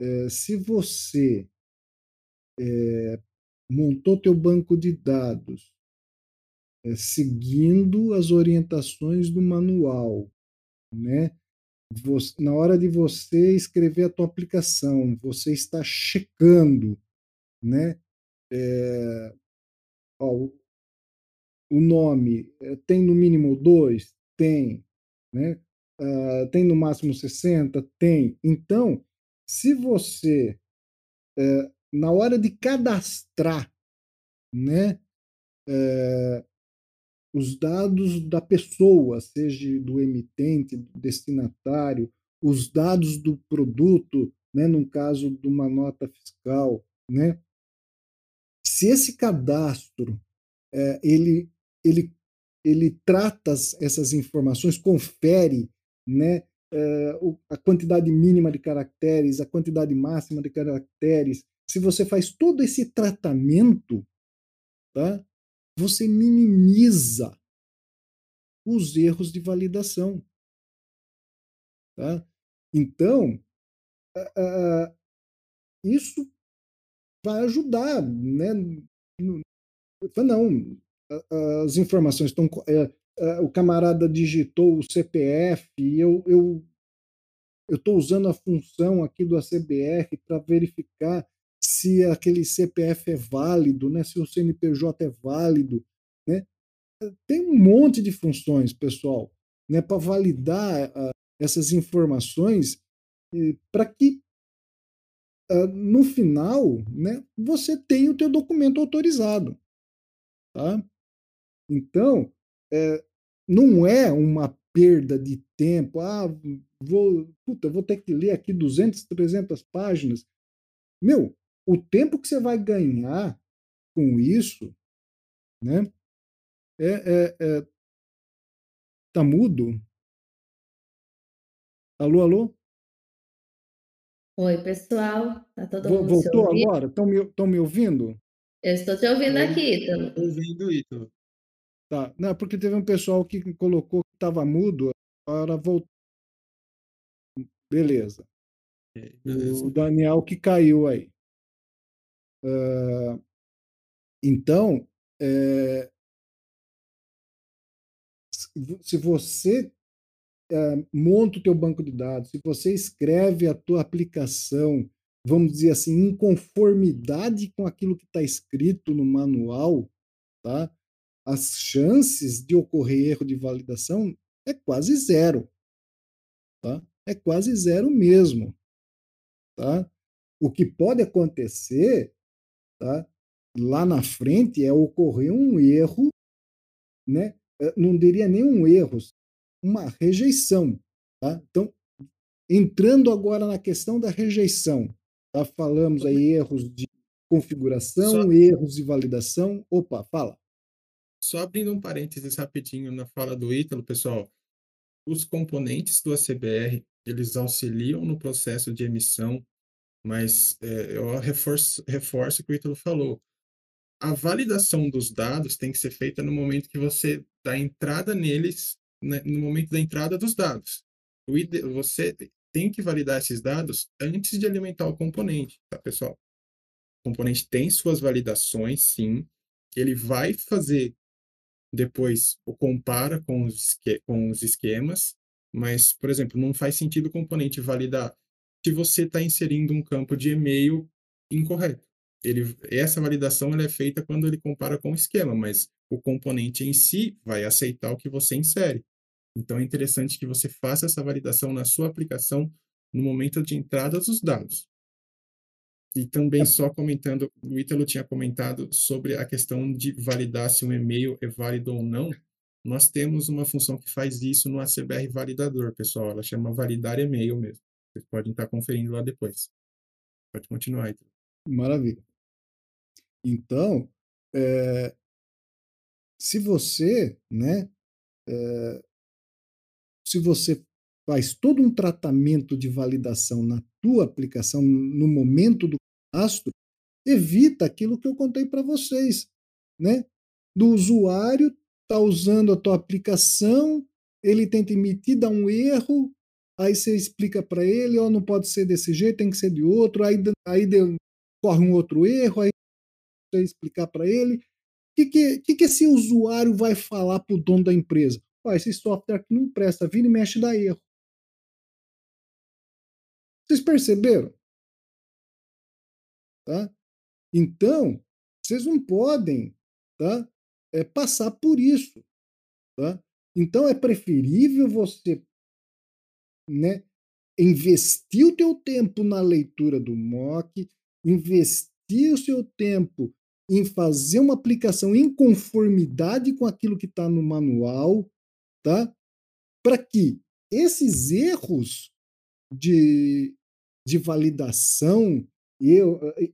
eh, se você eh, montou teu banco de dados eh, seguindo as orientações do manual, né? Você- na hora de você escrever a tua aplicação, você está checando, né? Eh, ó, o- nome eh, tem no mínimo dois? Tem. Né? Ah, tem no máximo 60? Tem. Então, se você, eh, na hora de cadastrar né, eh, os dados da pessoa, seja do emitente, do destinatário, os dados do produto, né, no caso de uma nota fiscal, né, se esse cadastro eh, ele, ele, ele trata as- essas informações, confere né, o- a quantidade mínima de caracteres, a quantidade máxima de caracteres, se você faz todo esse tratamento, tá, você minimiza os erros de validação. Tá? Então, ah, ah, isso vai ajudar, né? Não, as informações estão. co- é, é, o camarada digitou o CPF e eu eu eu estou usando a função aqui do ACBR para verificar se aquele CPF é válido, né? Se o CNPJ é válido, né? Tem um monte de funções, pessoal, né? Para validar ah, essas informações para que ah, no final, né? Você tenha o teu documento autorizado, tá? Então, é, não é uma perda de tempo. Ah, vou, puta, vou ter que ler aqui 200, 300 páginas. Meu, o tempo que você vai ganhar com isso, né? É, é, é, tá mudo? Alô, alô? Oi, pessoal. Tá todo Vo- mundo Voltou agora? Estão me, tão me ouvindo? Eu estou te ouvindo Eu- aqui, Ítalo. Tô ouvindo, Ítalo. Tá. Não, porque teve um pessoal que colocou que estava mudo, agora voltou. Beleza. O Daniel que caiu aí. Então, é, se- se você é, monta o teu banco de dados, se você escreve a tua aplicação, vamos dizer assim, em conformidade com aquilo que está escrito no manual, tá? as chances de ocorrer erro de validação é quase zero. Tá? É quase zero mesmo. Tá? O que pode acontecer tá? lá na frente é ocorrer um erro, né? Eh, não diria nem um erro, uma rejeição. Tá? Então, entrando agora na questão da rejeição, tá? falamos aí erros de configuração, Só- erros de validação. Opa, fala. Só abrindo um parênteses rapidinho na fala do Ítalo, pessoal. Os componentes do ACBR, eles auxiliam no processo de emissão, mas é, eu reforço, reforço o que o Ítalo falou. A validação dos dados tem que ser feita no momento que você dá entrada neles, né, no momento da entrada dos dados. Você tem que validar esses dados antes de alimentar o componente, tá, pessoal? O componente tem suas validações, sim. Ele vai fazer depois o compara com os, com os esquemas, mas, por exemplo, não faz sentido o componente validar se você está inserindo um campo de e-mail incorreto. Ele, essa validação ela é feita quando ele compara com o esquema, mas o componente em si vai aceitar o que você insere. Então é interessante que você faça essa validação na sua aplicação no momento de entrada dos dados. E também é. só comentando, o Ítalo tinha comentado sobre a questão de validar se um e-mail é válido ou não. Nós temos uma função que faz isso no ACBR Validador, pessoal. Ela chama validar e-mail mesmo. Vocês podem estar conferindo lá depois. Pode continuar, Ítalo. Maravilha. Então, é, se você, né, é, se você faz todo um tratamento de validação na tua aplicação no momento do cadastro, evita aquilo que eu contei para vocês, né? Do usuário tá usando a tua aplicação, ele tenta emitir, dá um erro, aí você explica para ele, ó, não pode ser desse jeito, tem que ser de outro, aí, aí corre um outro erro, aí você explicar para ele. O que, que, que, que esse usuário vai falar para o dono da empresa? Ó, esse software aqui não presta, vira e mexe dá erro. Vocês perceberam? Tá? Então, vocês não podem tá, é, passar por isso. Tá? Então, é preferível você né, investir o teu tempo na leitura do mock, investir o seu tempo em fazer uma aplicação em conformidade com aquilo que está no manual, tá? Para que esses erros de, de validação e,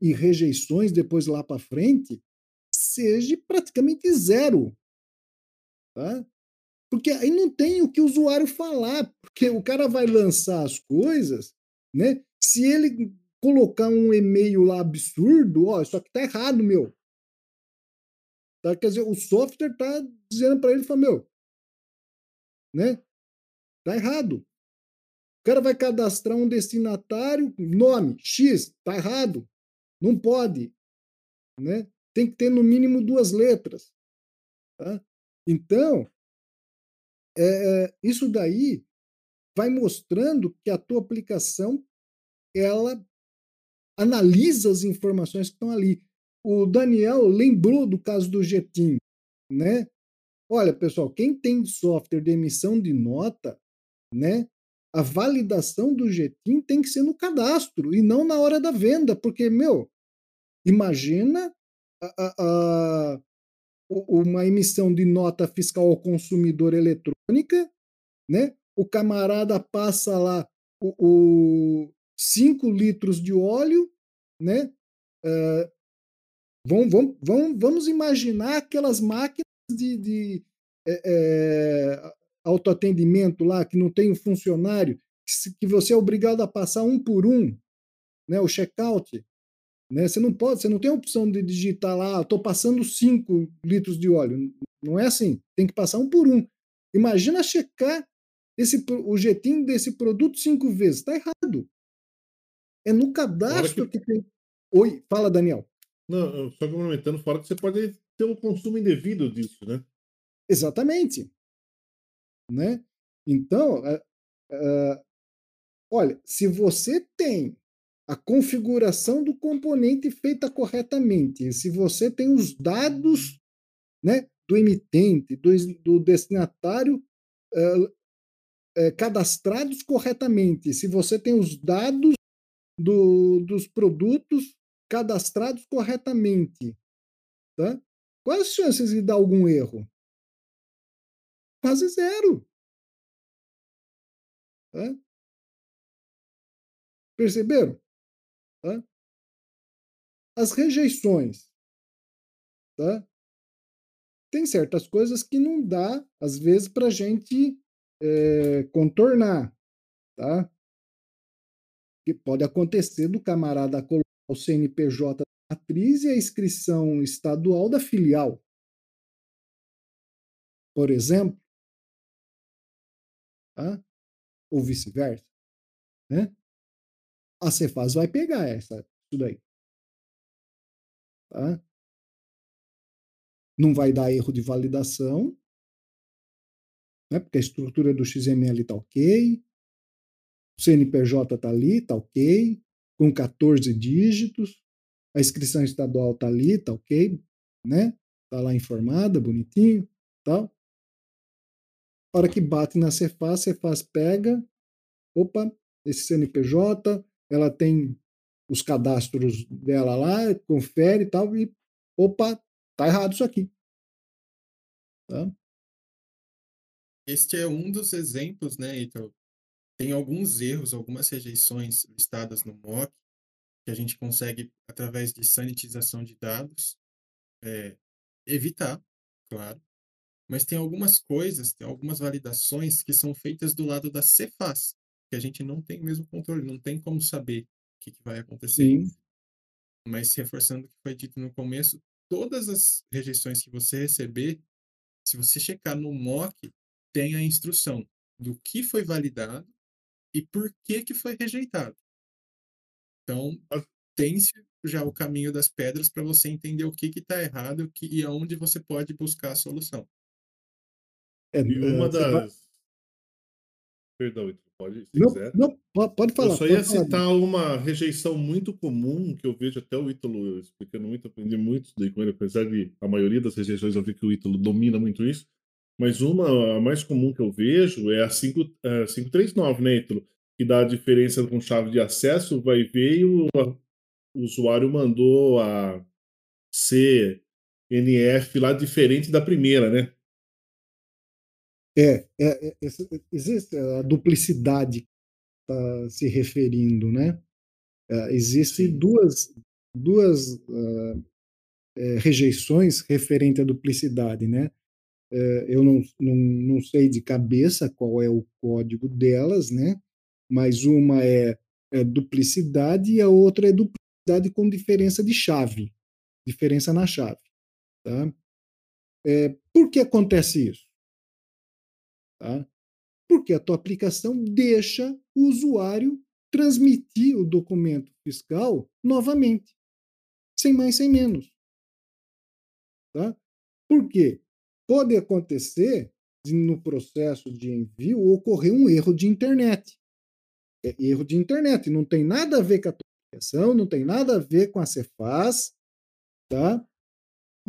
e rejeições depois lá para frente seja praticamente zero. Tá? Porque aí não tem o que o usuário falar, porque o cara vai lançar as coisas, né? Se ele colocar um e-mail lá absurdo, ó, isso aqui tá errado, meu. Tá? Quer dizer, o software tá dizendo para ele, fala, meu, né? Tá errado. O cara vai cadastrar um destinatário, nome X, tá errado. Não pode, né? Tem que ter no mínimo duas letras, tá? Então, é, é isso daí vai mostrando que a tua aplicação ela analisa as informações que estão ali. O Daniel lembrou do caso do Jetim, né? Olha, pessoal, quem tem software de emissão de nota, né? A validação do Jetim tem que ser no cadastro e não na hora da venda, porque, meu, imagina a, a, uma emissão de nota fiscal ao consumidor eletrônica, né? O camarada passa lá o, 5 litros de óleo, né? Uh, vamos, vamos, vamos, vamos imaginar aquelas máquinas de, de é, é, autoatendimento lá, que não tem um funcionário, que, que você é obrigado a passar um por um, né, o check-out. Né? Você não pode, você não tem a opção de digitar lá, estou passando 5 litros de óleo. Não é assim, tem que passar um por um. Imagina checar esse, o jetim desse produto cinco vezes. Está errado. É no cadastro que... que tem. Oi, fala, Daniel. Não, só complementando, fora que você pode ter um consumo indevido disso, né? Exatamente. Né? Então, uh, uh, olha, se você tem a configuração do componente feita corretamente, se você tem os dados né, do emitente, do, do destinatário uh, cadastrados corretamente, se você tem os dados do, dos produtos cadastrados corretamente. Tá? Quais as chances de dar algum erro? Quase zero. Tá? Perceberam? Tá? As rejeições. Tá? Tem certas coisas que não dá, às vezes, para a gente é, contornar. Tá? que pode acontecer do camarada colocar o CNPJ da matriz e a inscrição estadual da filial. Por exemplo. Tá? Ou vice-versa. Né? A Cefaz vai pegar essa, isso daí. Tá? não vai dar erro de validação, né? porque a estrutura do XML está ok, o CNPJ está ali, está ok, com 14 dígitos, a inscrição estadual está ali, está ok, né? Está lá informada, bonitinho, tal. A hora que bate na Cefaz, Cefaz pega, opa, esse CNPJ, ela tem os cadastros dela lá, confere e tal, e opa, tá errado isso aqui. Tá? Este é um dos exemplos, né, então tem alguns erros, algumas rejeições listadas no MOC que a gente consegue, através de sanitização de dados, é, evitar, claro. Mas tem algumas coisas, tem algumas validações que são feitas do lado da Cefaz, que a gente não tem mesmo controle, não tem como saber o que, que vai acontecer. Sim. Mas reforçando o que foi dito no começo, todas as rejeições que você receber, se você checar no MOC, tem a instrução do que foi validado e por que que foi rejeitado. Então, tem-se já o caminho das pedras para você entender o que está errado que, e aonde você pode buscar a solução. É, e uma das. Perdão, pode, se não, quiser. Não, pode falar. Eu só ia citar falar. uma rejeição muito comum que eu vejo até o Ítalo explicando muito, aprendi muito daí com ele, apesar de a maioria das rejeições eu vi que o Ítalo domina muito isso. Mas uma, a mais comum que eu vejo é a 5, a 539, né, Ítalo? Que dá a diferença com chave de acesso, vai ver e o, o usuário mandou a CNF lá diferente da primeira, né? É, é, é existe a duplicidade está se referindo, né? É, Existem duas, duas uh, é, rejeições referente à duplicidade, né? É, eu não, não, não sei de cabeça qual é o código delas, né? Mas uma é, é duplicidade e a outra é duplicidade com diferença de chave, diferença na chave, tá? É, por que acontece isso? Tá? Porque a tua aplicação deixa o usuário transmitir o documento fiscal novamente, sem mais, sem menos. Tá? Por quê? Pode acontecer no processo de envio ocorrer um erro de internet. É erro de internet, não tem nada a ver com a tua aplicação, não tem nada a ver com a Cefaz, tá?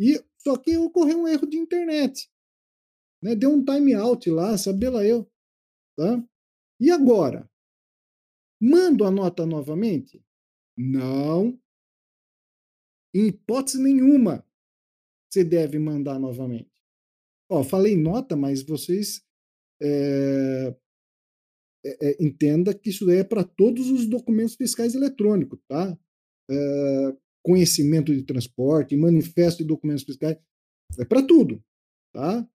E só que ocorreu um erro de internet. Né? Deu um time out lá, sabe lá eu. Tá? E agora? Mando a nota novamente? Não. Em hipótese nenhuma, você deve mandar novamente. Ó, falei nota, mas vocês é, é, entenda que isso é para todos os documentos fiscais eletrônicos, tá? É, conhecimento de transporte, manifesto de documentos fiscais, é para tudo, tá?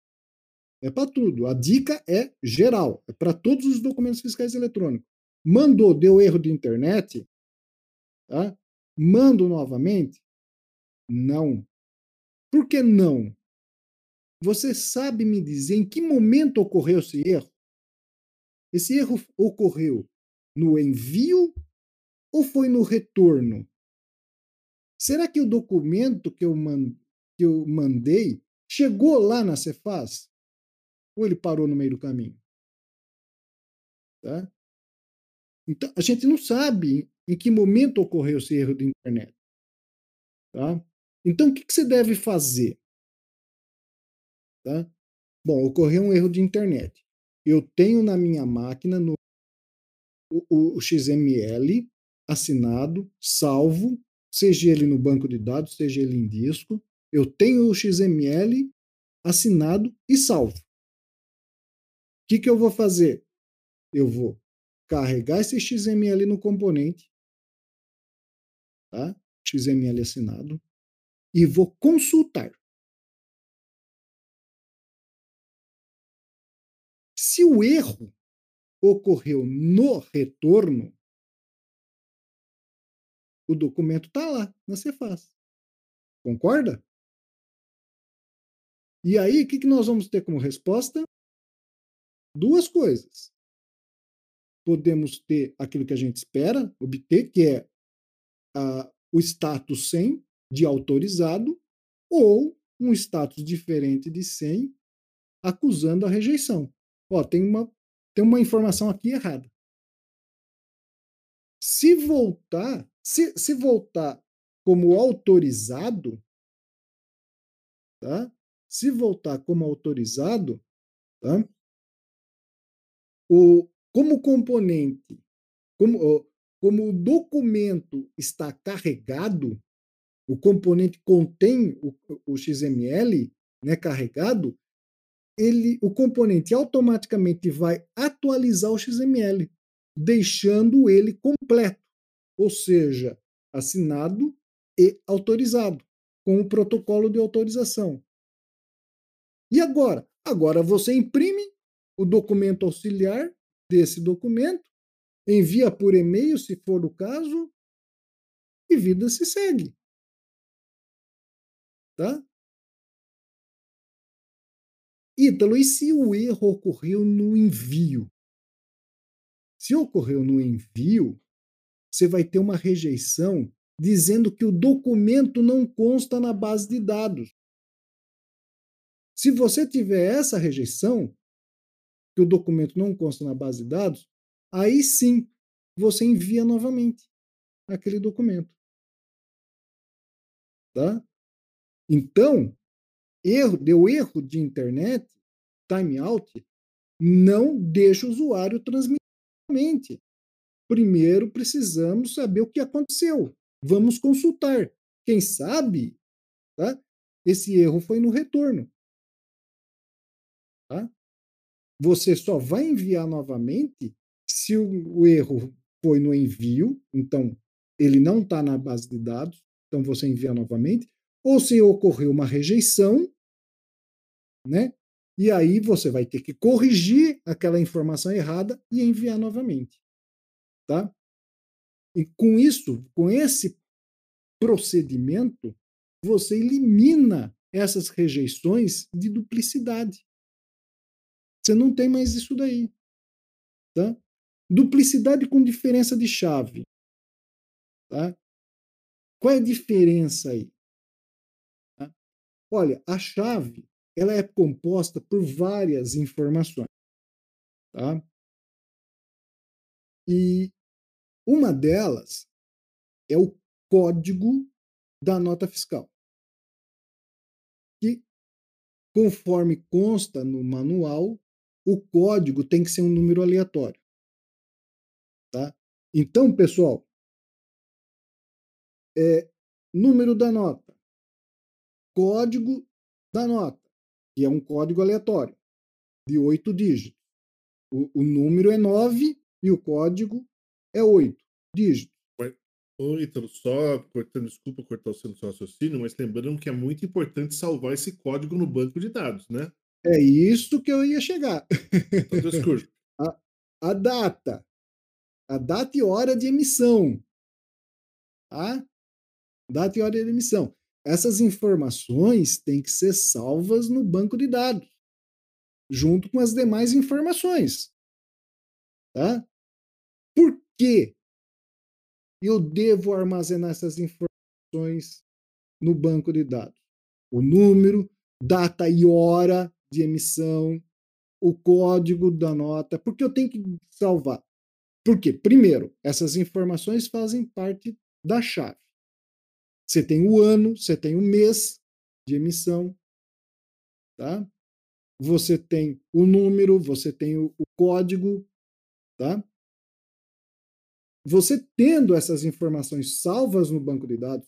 É para tudo. A dica é geral, é para todos os documentos fiscais eletrônicos. Mandou, deu erro de internet, tá? Mando novamente? Não. Por que não? Você sabe me dizer em que momento ocorreu esse erro? Esse erro ocorreu no envio ou foi no retorno? Será que o documento que eu, man que eu mandei chegou lá na Cefaz? Ou ele parou no meio do caminho? Tá? Então, a gente não sabe em que momento ocorreu esse erro de internet. Tá? Então, o que, que você deve fazer? Tá? Bom, ocorreu um erro de internet. Eu tenho na minha máquina no, o, o XML assinado, salvo, seja ele no banco de dados, seja ele em disco. Eu tenho o XML assinado e salvo que, que eu vou fazer? Eu vou carregar esse XML no componente, tá? XML assinado, e vou consultar. Se o erro ocorreu no retorno, o documento está lá na Cefaz. Concorda? E aí, o que, que nós vamos ter como resposta? Duas coisas. Podemos ter aquilo que a gente espera obter, que é a, o status 100 de autorizado, ou um status diferente de 100, acusando a rejeição. Ó, tem uma, tem uma informação aqui errada. Se voltar, se, se voltar como autorizado, tá? Se voltar como autorizado, tá? O, como componente, como, como o documento está carregado, o componente contém o, o XML né, carregado, ele, o componente automaticamente vai atualizar o XML, deixando ele completo, ou seja, assinado e autorizado, com o protocolo de autorização. E agora? Agora você imprime o documento auxiliar desse documento, envia por e-mail, se for o caso, e vida se segue. Tá? Ítalo, e se o erro ocorreu no envio? Se ocorreu no envio, você vai ter uma rejeição dizendo que o documento não consta na base de dados. Se você tiver essa rejeição, que o documento não consta na base de dados, aí sim você envia novamente aquele documento. Tá? Então, erro, deu erro de internet, timeout, não deixa o usuário transmitir. Primeiro precisamos saber o que aconteceu. Vamos consultar. Quem sabe, tá? Esse erro foi no retorno. Tá? Você só vai enviar novamente se o, o erro foi no envio, então ele não está na base de dados, então você envia novamente, ou se ocorreu uma rejeição, né? E aí você vai ter que corrigir aquela informação errada e enviar novamente. Tá? E com isso, com esse procedimento, você elimina essas rejeições de duplicidade. Você não tem mais isso daí. Tá? Duplicidade com diferença de chave. Tá? Qual é a diferença aí? Tá? Olha, a chave ela é composta por várias informações. Tá? E uma delas é o código da nota fiscal, que, conforme consta no manual, o código tem que ser um número aleatório. Tá? Então, pessoal, é número da nota, código da nota, que é um código aleatório de oito dígitos. O, o número é nove e o código é oito dígitos. Oi, Ítalo, só cortando, desculpa cortar o seu raciocínio, mas lembrando que é muito importante salvar esse código no banco de dados, né? É isso que eu ia chegar. Então, [LAUGHS] a, a data. A data e hora de emissão. Tá? Data e hora de emissão. Essas informações têm que ser salvas no banco de dados, junto com as demais informações. Tá? Por quê eu devo armazenar essas informações no banco de dados? O número, data e hora de emissão, o código da nota, porque eu tenho que salvar. Por quê? Primeiro, essas informações fazem parte da chave. Você tem o ano, você tem o mês de emissão, tá? Você tem o número, você tem o, o código, tá? Você tendo essas informações salvas no banco de dados,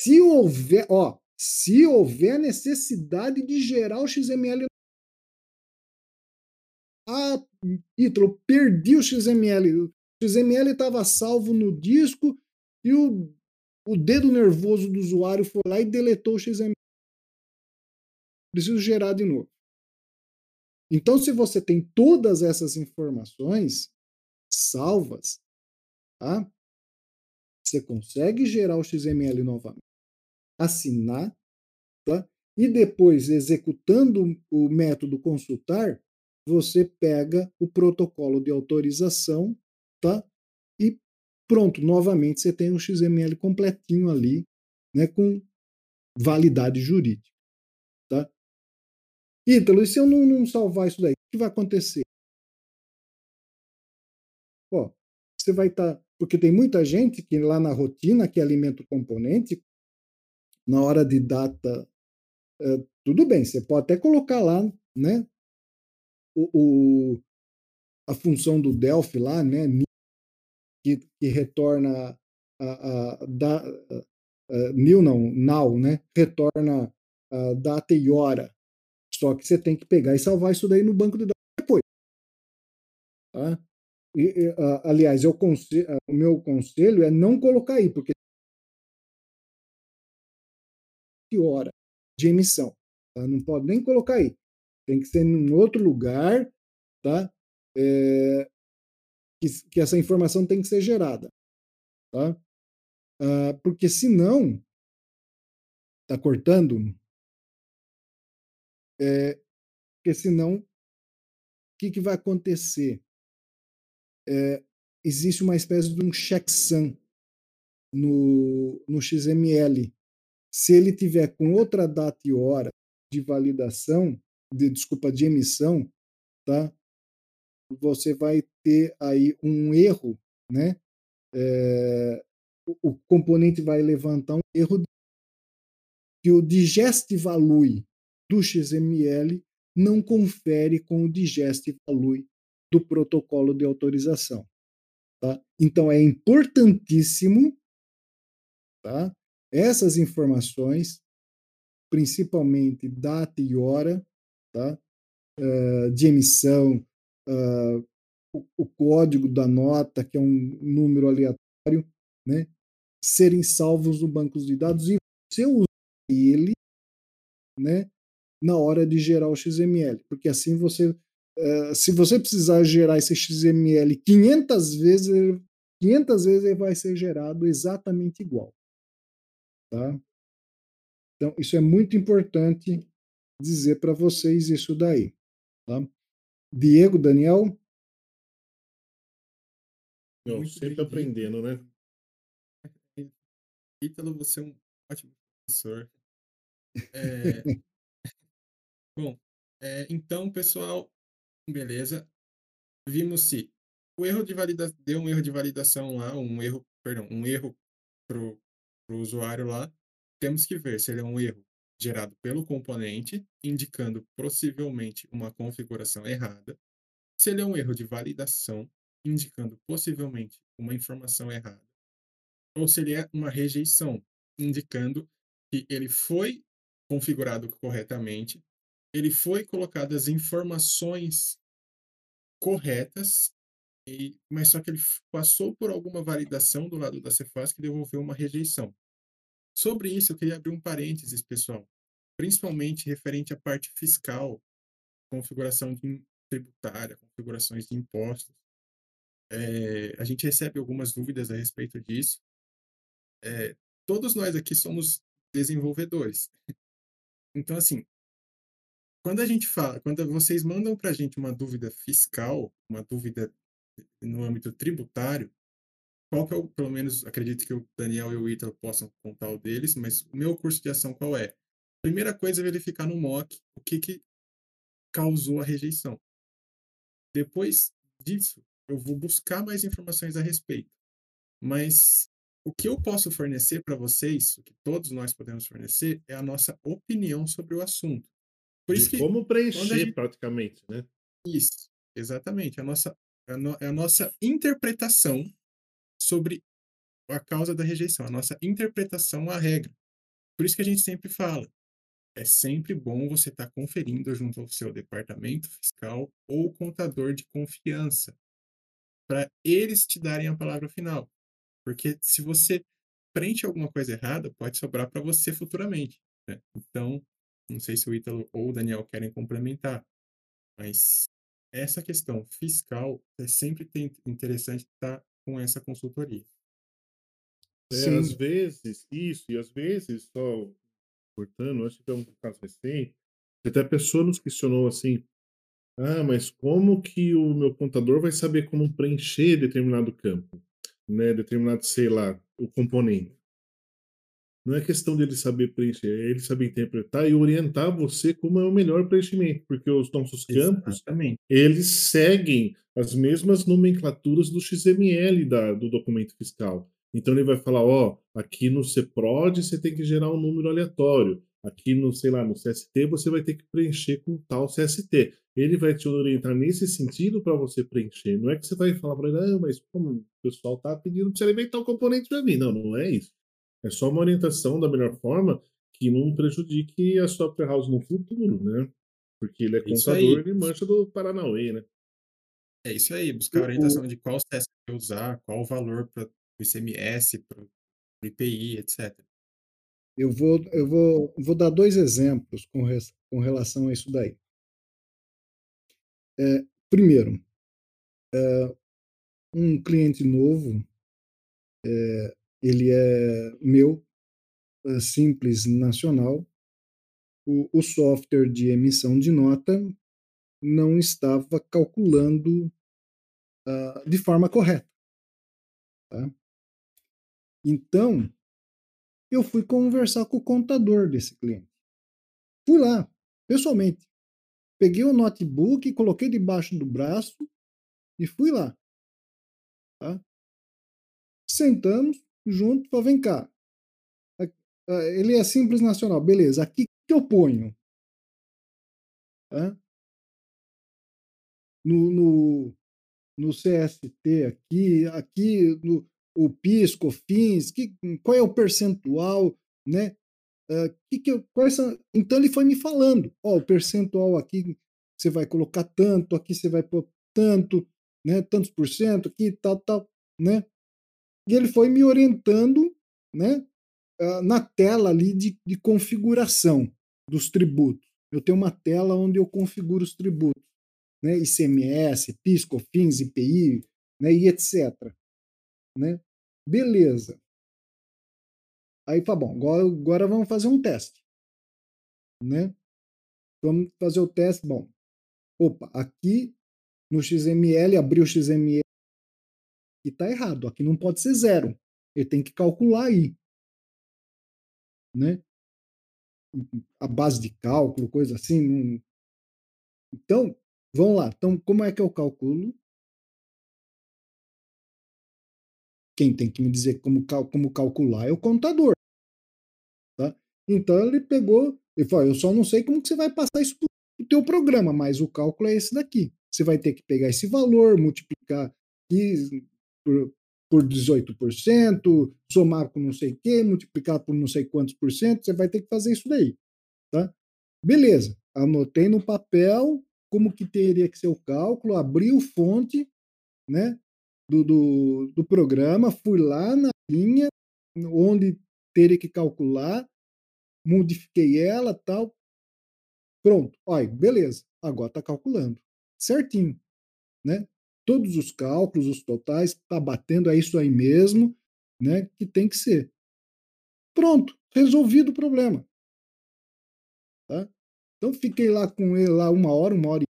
se houver, ó, se houver necessidade de gerar o XML. Ah, Ítalo, perdi o XML. O XML estava salvo no disco e o, o dedo nervoso do usuário foi lá e deletou o XML. Preciso gerar de novo. Então, se você tem todas essas informações salvas, Tá? Você consegue gerar o XML novamente, assinar, tá? e depois, executando o método consultar, você pega o protocolo de autorização tá? e pronto, novamente você tem o XML completinho ali, né, com validade jurídica. Ítalo, e se eu não, não salvar isso daí, o que vai acontecer? Ó, você vai estar. Tá, porque tem muita gente que lá na rotina que alimenta o componente, na hora de data, é, tudo bem, você pode até colocar lá, né? O, o a função do Delphi lá, né? Que, que retorna a, a, da, a, new não, now, né? Retorna a data e hora. Só que você tem que pegar e salvar isso daí no banco de dados depois. Tá? E, aliás, eu o meu conselho é não colocar aí, porque hora de emissão. Tá? Não pode nem colocar aí. Tem que ser em outro lugar, tá? É, que, que, essa informação tem que ser gerada, tá? Uh, porque senão tá cortando, é, porque senão o que, que vai acontecer? É, existe uma espécie de um checksum no, no XML. Se ele tiver com outra data e hora de validação, de, desculpa, de emissão, tá? Você vai ter aí um erro, né? É, o, o componente vai levantar um erro que o digest value do XML não confere com o digest value do protocolo de autorização. Tá? Então é importantíssimo tá? Essas informações, principalmente data e hora, tá? Uh, de emissão, uh, o, o, código da nota, que é um número aleatório, né? serem salvos no banco de dados e você usa ele né? na hora de gerar o XML, porque assim você Uh, se você precisar gerar esse XML 500 vezes, 500 vezes ele vai ser gerado exatamente igual. Tá? Então, isso é muito importante dizer para vocês isso daí. Tá? Diego, Daniel? Não, sempre aprendendo, né? Ítalo, você é um ótimo professor. É... [LAUGHS] Bom, é, então, pessoal, beleza. Vimos se o erro de validação deu um erro de validação lá, um erro, perdão, um erro pro, pro usuário lá. Temos que ver se ele é um erro gerado pelo componente, indicando possivelmente uma configuração errada. Se ele é um erro de validação, indicando possivelmente uma informação errada. Ou se ele é uma rejeição, indicando que ele foi configurado corretamente, ele foi colocado as informações corretas, mas só que ele passou por alguma validação do lado da Cefaz que devolveu uma rejeição. Sobre isso, eu queria abrir um parênteses, pessoal, principalmente referente à parte fiscal, configuração de tributária, configurações de impostos. É, a gente recebe algumas dúvidas a respeito disso. É, todos nós aqui somos desenvolvedores. Então, assim, quando a gente fala, quando vocês mandam para a gente uma dúvida fiscal, uma dúvida no âmbito tributário, qual que é o, pelo menos acredito que o Daniel e o Ítalo possam contar o deles, mas o meu curso de ação qual é? Primeira coisa é verificar no MOC o que, que causou a rejeição. Depois disso, eu vou buscar mais informações a respeito. Mas o que eu posso fornecer para vocês, o que todos nós podemos fornecer, é a nossa opinião sobre o assunto. Por isso que, como preencher gente... praticamente, né? Isso, exatamente. A nossa, a, no, a nossa interpretação sobre a causa da rejeição, a nossa interpretação à regra. Por isso que a gente sempre fala, é sempre bom você estar tá conferindo junto ao seu departamento fiscal ou contador de confiança, para eles te darem a palavra final. Porque se você preenche alguma coisa errada, pode sobrar para você futuramente. Né? Então, não sei se o Ítalo ou o Daniel querem complementar, mas essa questão fiscal é sempre interessante estar com essa consultoria. É, às vezes, isso, e às vezes, só cortando, acho que é um caso recente, até a pessoa nos questionou assim, ah, mas como que o meu contador vai saber como preencher determinado campo, né, determinado, sei lá, o componente? Não é questão dele saber preencher, é ele saber interpretar e orientar você como é o melhor preenchimento, porque os nossos campos, Exatamente. eles seguem as mesmas nomenclaturas do XML da, do documento fiscal. Então ele vai falar, ó, aqui no CPROD você tem que gerar um número aleatório. Aqui no, sei lá, no CST você vai ter que preencher com tal CST. Ele vai te orientar nesse sentido para você preencher. Não é que você vai falar para ele, ah, mas como o pessoal tá pedindo para você inventar o componente para mim. Não, não é isso. É só uma orientação da melhor forma que não prejudique a software house no futuro, né? Porque ele é Isso contador, aí. ele mancha do Paranauê, né? É isso aí, buscar O- orientação de qual CSV usar, qual o valor para o ICMS, para o IPI, etc. Eu vou, eu vou, vou dar dois exemplos com, res- com relação a isso daí. É, primeiro, é, um cliente novo, é, ele é meu, simples nacional. O, o software de emissão de nota não estava calculando ah, de forma correta. tá? Então, eu fui conversar com o contador desse cliente. Fui lá, pessoalmente. Peguei o notebook, coloquei debaixo do braço e fui lá. tá? Sentamos junto, falei, vem cá. Ele é simples nacional, beleza. Aqui que eu ponho? No, no, no CST aqui, aqui no o PIS, COFINS, que, qual é o percentual, né? Que que eu- quais são? Então ele foi me falando, ó, o percentual aqui você vai colocar tanto, aqui você vai pôr tanto, né? Tantos por cento, aqui tal, tal, né? E ele foi me orientando, né? ah, na tela ali de, de configuração dos tributos. Eu tenho uma tela onde eu configuro os tributos, né? ICMS, PIS, COFINS, IPI, né? E etc. Né? Beleza. Aí tá bom, agora, agora vamos fazer um teste. Né? Vamos fazer o teste. Bom, opa, aqui no XML, abriu o XML e tá errado. Aqui não pode ser zero. Ele tem que calcular aí. Né? A base de cálculo, coisa assim. Então, vamos lá. Então, como é que eu calculo? Quem tem que me dizer como, cal- como calcular é o contador. Tá? Então ele pegou e falou: Eu só não sei como que você vai passar isso para o teu programa, mas o cálculo é esse daqui. Você vai ter que pegar esse valor, multiplicar aqui por, por 18%, somar com não sei o quê, multiplicar por não sei quantos por cento, você vai ter que fazer isso daí. Tá? Beleza, anotei no papel como que teria que ser o cálculo, abri o fonte né, do, do, do programa, fui lá na linha onde teria que calcular, modifiquei ela tal. Pronto, olha, beleza, agora está calculando. Certinho. Né? Todos os cálculos, os totais, está batendo, é isso aí mesmo né, que tem que ser. Pronto, resolvido o problema. Tá? Então fiquei lá com ele lá uma hora, uma hora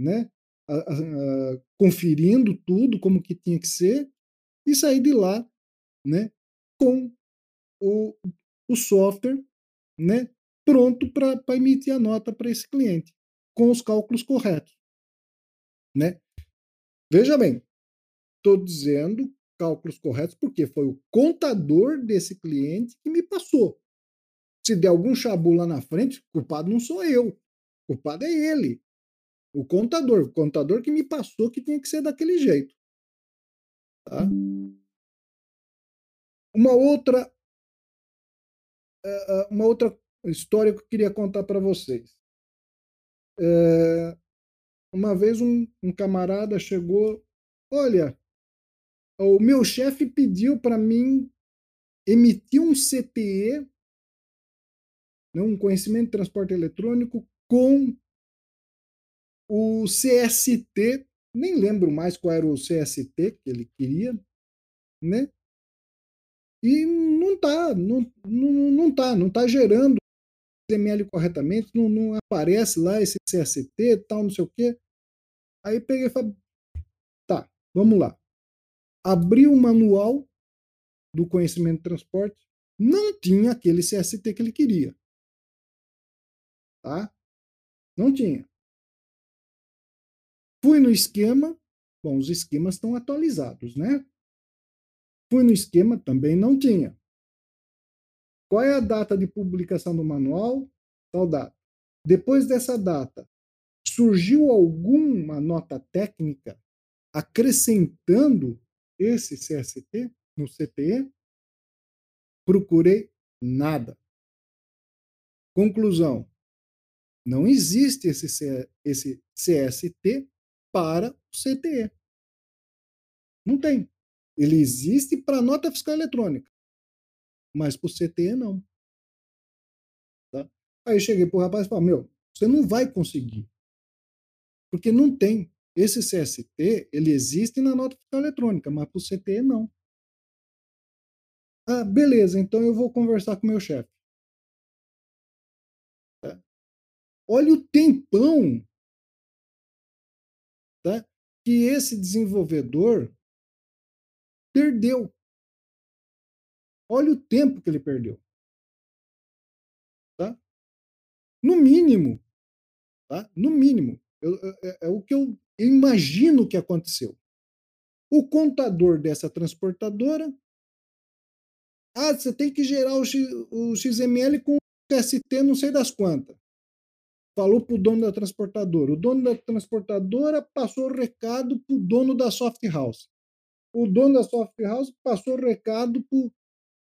né? A, a, a, conferindo tudo como que tinha que ser e saí de lá, né? Com o, o software, né? Pronto para emitir a nota para esse cliente com os cálculos corretos, né? Veja bem, estou dizendo cálculos corretos porque foi o contador desse cliente que me passou. Se der algum chabu lá na frente, culpado não sou eu, culpado é ele, o contador, o contador que me passou que tinha que ser daquele jeito. Tá? Uma outra uma outra história que eu queria contar para vocês. É, uma vez um, um, camarada chegou, olha, o meu chefe pediu para mim emitir um CTE, né, um conhecimento de transporte eletrônico, com o CST, nem lembro mais qual era o CST que ele queria, né? E não tá, não, não, não tá, não tá gerando XML corretamente, não, não aparece lá esse CST, tal, não sei o quê. Aí peguei e falei, tá, vamos lá. Abri o manual do conhecimento de transporte, não tinha aquele CST que ele queria. Tá? Não tinha. Fui no esquema, bom, os esquemas estão atualizados, né? Fui no esquema, também não tinha. Qual é a data de publicação do manual? Tal data. Depois dessa data, surgiu alguma nota técnica acrescentando esse CST no CTE? Procurei nada. Conclusão: não existe esse, esse CST para o CTE. Não tem. Ele existe para nota fiscal eletrônica, mas para o CTE não. Tá? Aí cheguei para o rapaz e falei: Meu, você não vai conseguir. Porque não tem. Esse CST, ele existe na nota fiscal eletrônica, mas para o CTE não. Ah, beleza, então eu vou conversar com meu chefe. Tá? Olha o tempão tá? que esse desenvolvedor perdeu. Olha o tempo que ele perdeu. Tá? No mínimo, tá? no mínimo, eu, é, é o que eu imagino que aconteceu. O contador dessa transportadora ah, você tem que gerar o, X, o XML com TST não sei das quantas. Falou para o dono da transportadora. O dono da transportadora passou o recado para o dono da soft house. O dono da soft house passou o recado para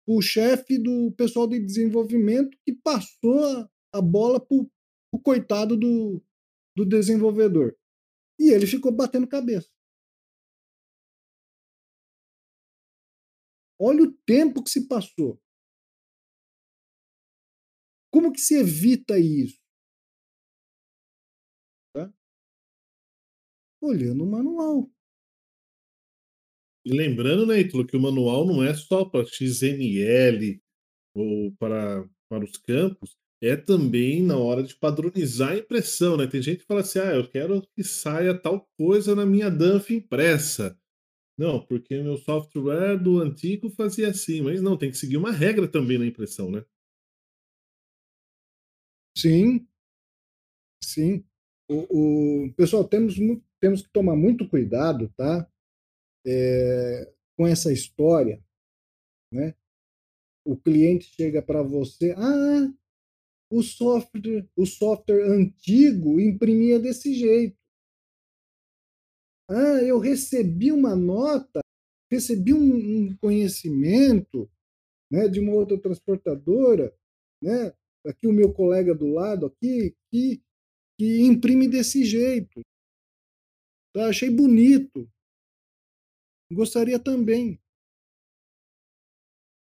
o chefe do pessoal de desenvolvimento que passou a, a bola para o coitado do, do desenvolvedor. E ele ficou batendo cabeça. Olha o tempo que se passou. Como que se evita isso? Tá? Olhando o manual. E lembrando, né, Ítalo, que o manual não é só para XML ou para, para os campos, é também na hora de padronizar a impressão, né? Tem gente que fala assim, ah, eu quero que saia tal coisa na minha DANF impressa. Não, porque meu software do antigo fazia assim, mas não, tem que seguir uma regra também na impressão, né? Sim, sim. O, o pessoal temos temos que tomar muito cuidado, tá? É, com essa história, né? O cliente chega para você, ah, o software, o software antigo imprimia desse jeito. Ah, eu recebi uma nota, recebi um, um conhecimento né, de uma outra transportadora, né, aqui o meu colega do lado aqui, que, que imprime desse jeito. Tá? Achei bonito. Gostaria também.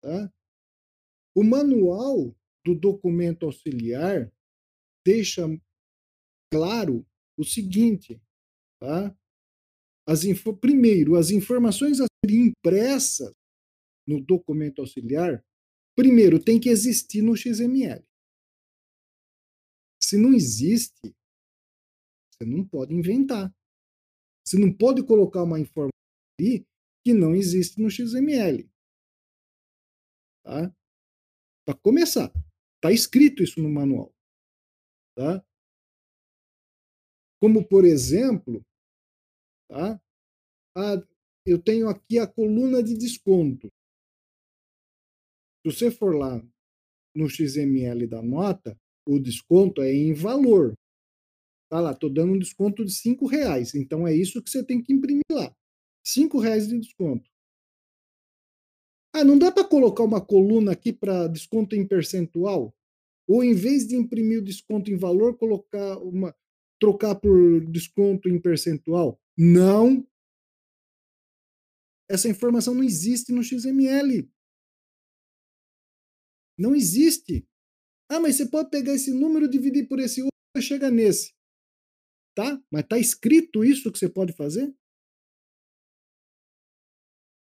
Tá? O manual do documento auxiliar deixa claro o seguinte, tá? As info... Primeiro, as informações a serem impressas no documento auxiliar, primeiro, tem que existir no XML. Se não existe, você não pode inventar. Você não pode colocar uma informação ali que não existe no XML. Tá? Para começar, está escrito isso no manual. Tá? Como, por exemplo, Tá? Ah, eu tenho aqui a coluna de desconto. Se você for lá no XML da nota, o desconto é em valor. Tá lá, estou dando um desconto de cinco reais. Então é isso que você tem que imprimir lá. Cinco reais de desconto. Ah, não dá para colocar uma coluna aqui para desconto em percentual? Ou em vez de imprimir o desconto em valor, colocar uma trocar por desconto em percentual? Não. Essa informação não existe no XML. Não existe. Ah, mas você pode pegar esse número, dividir por esse outro e chega nesse. Tá? Mas tá escrito isso que você pode fazer?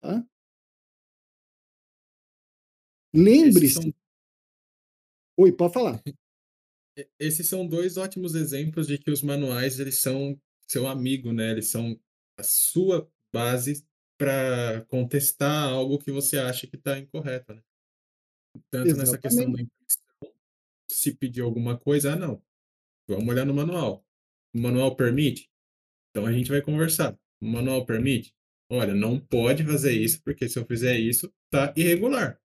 Tá? Lembre-se. São... Oi, pode falar. [LAUGHS] Esses são dois ótimos exemplos de que os manuais eles são seu amigo, né? Eles são a sua base para contestar algo que você acha que está incorreto, né? Tanto nessa questão da impressão, se pedir alguma coisa, ah, não, vamos olhar no manual. O manual permite? Então a gente vai conversar. O manual permite? Olha, não pode fazer isso, porque se eu fizer isso, tá irregular.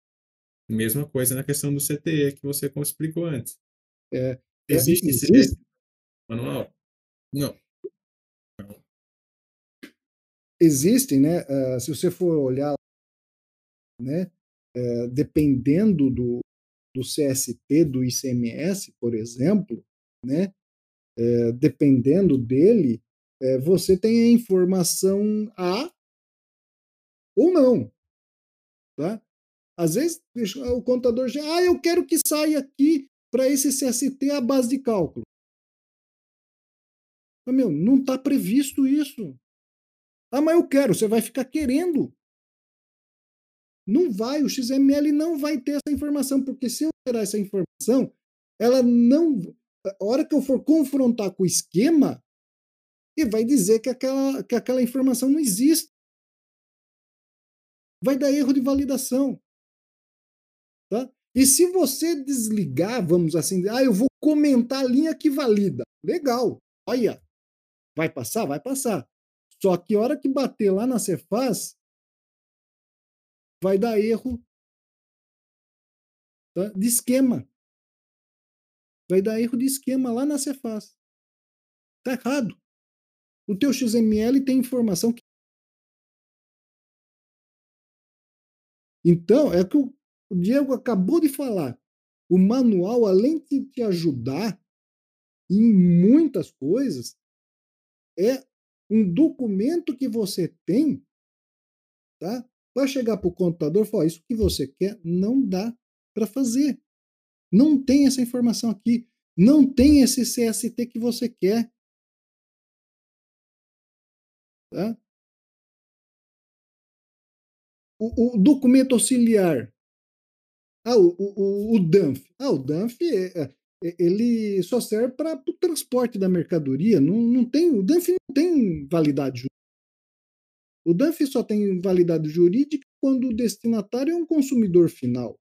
Mesma coisa na questão do CTE que você explicou antes. É, é existe, existe manual? Não. Existem, né? Uh, se você for olhar, né? Uh, dependendo do, do CST, do ICMS, por exemplo, né? Uh, dependendo dele, você tem a informação A ou não, tá? Às vezes o contador já, ah, eu quero que saia aqui para esse CST a base de cálculo. Mas, meu, não está previsto isso. Ah, mas eu quero, você vai ficar querendo. Não vai, o XML não vai ter essa informação, porque se eu ter essa informação, ela não. A hora que eu for confrontar com o esquema, ele vai dizer que aquela, que aquela informação não existe. Vai dar erro de validação. E se você desligar, vamos assim, ah, eu vou comentar a linha que valida. Legal. Olha, vai passar? Vai passar. Só que a hora que bater lá na Cefaz, vai dar erro tá? de esquema. Vai dar erro de esquema lá na Cefaz. Tá errado. O teu XML tem informação que Então, é o que o Diego acabou de falar. O manual, além de te ajudar em muitas coisas, é um documento que você tem, tá? Vai chegar para o computador e falar: Isso que você quer não dá para fazer. Não tem essa informação aqui. Não tem esse CST que você quer. Tá? O, o documento auxiliar. Ah, o, o, o DANF. Ah, o DANF é, é ele só serve para o transporte da mercadoria. Não, não tem, o DANF não tem validade jurídica. O DANF só tem validade jurídica quando o destinatário é um consumidor final.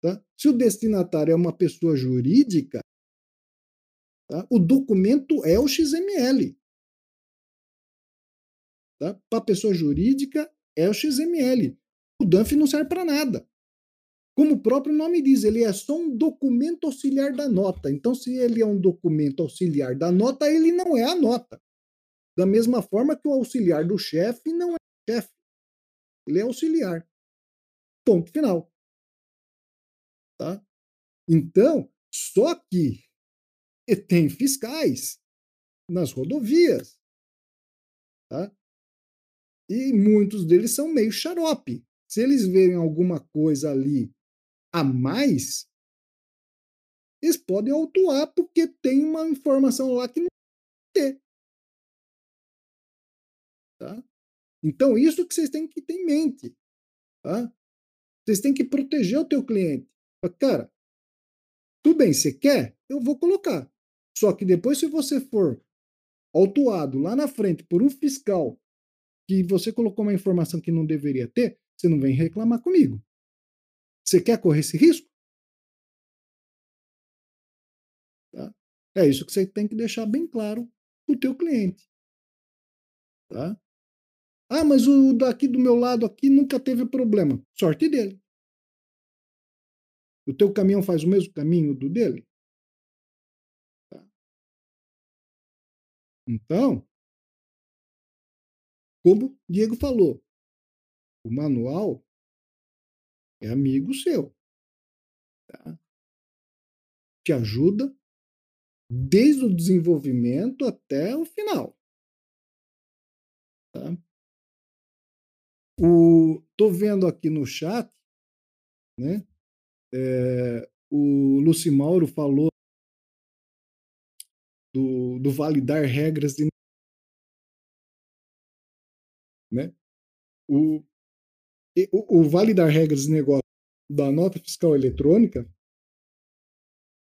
Tá? Se o destinatário é uma pessoa jurídica, tá? o documento é o XML. Tá? Para a pessoa jurídica, é o XML. O DANF não serve para nada. Como o próprio nome diz, ele é só um documento auxiliar da nota. Então, se ele é um documento auxiliar da nota, ele não é a nota. Da mesma forma que o auxiliar do chefe não é chefe. Ele é auxiliar. Ponto final. Tá? Então, só que tem fiscais nas rodovias. Tá? E muitos deles são meio xarope. Se eles verem alguma coisa ali a mais, eles podem autuar porque tem uma informação lá que não tem. Tá? Então, isso que vocês têm que ter em mente. Tá? Vocês têm que proteger o teu cliente. Cara, tudo bem, você quer? Eu vou colocar. Só que depois, se você for autuado lá na frente por um fiscal que você colocou uma informação que não deveria ter, você não vem reclamar comigo. Você quer correr esse risco? Tá? É isso que você tem que deixar bem claro para o teu cliente. Tá? Ah, mas o daqui do meu lado aqui nunca teve problema. Sorte dele. O teu caminhão faz o mesmo caminho do dele? Tá? Então, como Diego falou, o manual é amigo seu. Tá? Te ajuda desde o desenvolvimento até o final. Tá? O, tô vendo aqui no chat, né? É, o Lucimauro falou do, do validar regras de né? O, o, o validar regras de negócio da nota fiscal eletrônica,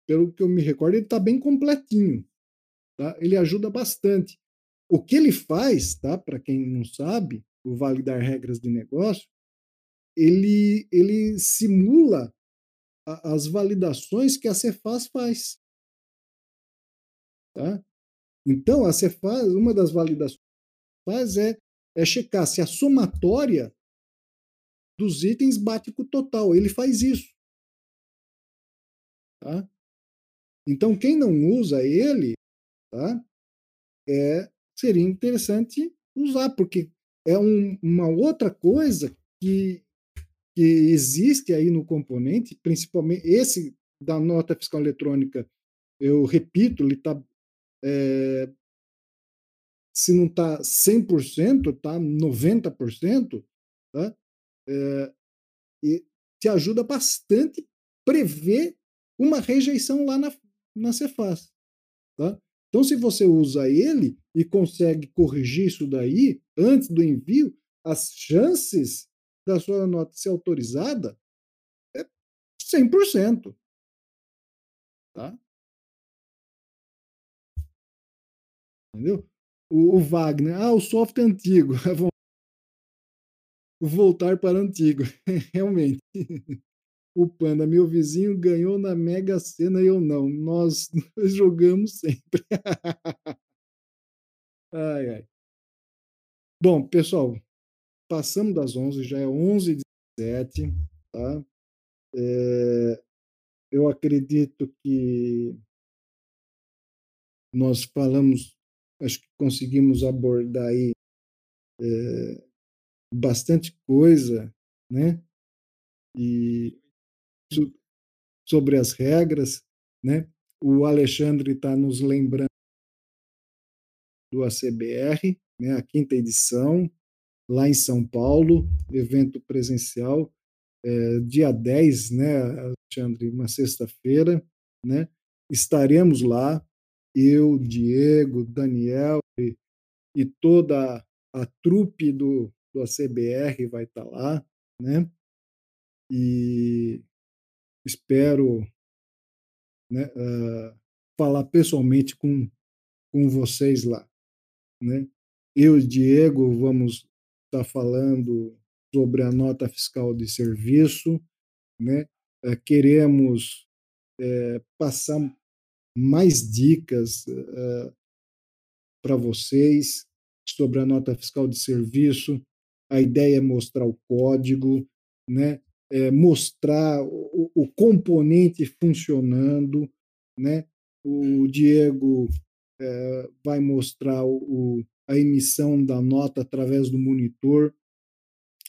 pelo que eu me recordo, ele está bem completinho. Tá? Ele ajuda bastante. O que ele faz, tá? para quem não sabe, o validar regras de negócio, ele, ele simula a, as validações que a Cefaz faz. Tá? Então, a Cefaz, uma das validações que faz é, é checar se a somatória dos itens bate com o total. Ele faz isso. Tá? Então, quem não usa ele, tá? É, seria interessante usar, porque é um, uma outra coisa que, que existe aí no componente, principalmente esse da nota fiscal eletrônica, eu repito, ele está. É, se não está 100%, está 90%, tá? É, e te ajuda bastante prever uma rejeição lá na, na Cefaz. Tá? Então, se você usa ele e consegue corrigir isso daí antes do envio, as chances da sua nota ser autorizada é 100%. Tá? Entendeu? O, o Wagner, ah, o software é antigo. [LAUGHS] Voltar para antigo. [LAUGHS] Realmente. O Panda, meu vizinho ganhou na Mega Sena e eu não. Nós, [LAUGHS] nós jogamos sempre. [LAUGHS] ai, ai. Bom, pessoal, passamos das 11, já é 11 h 17 tá? É, eu acredito que nós falamos, acho que conseguimos abordar aí é, bastante coisa, né? E sobre as regras, né? O Alexandre está nos lembrando do ACBR, né? A quinta edição, lá em São Paulo, evento presencial, é, dia 10, né, Alexandre, uma sexta-feira, né? Estaremos lá, eu, Diego, Daniel e, e toda a trupe do, do ACBR vai estar tá lá, né? E espero né, uh, falar pessoalmente com, com vocês lá. Né? Eu e Diego vamos estar falando sobre a nota fiscal de serviço, né? Uh, queremos uh, passar mais dicas para vocês sobre a nota fiscal de serviço. A ideia é mostrar o código, né? é, mostrar o, o, componente funcionando, né? O Diego é, vai mostrar o, a emissão da nota através do monitor.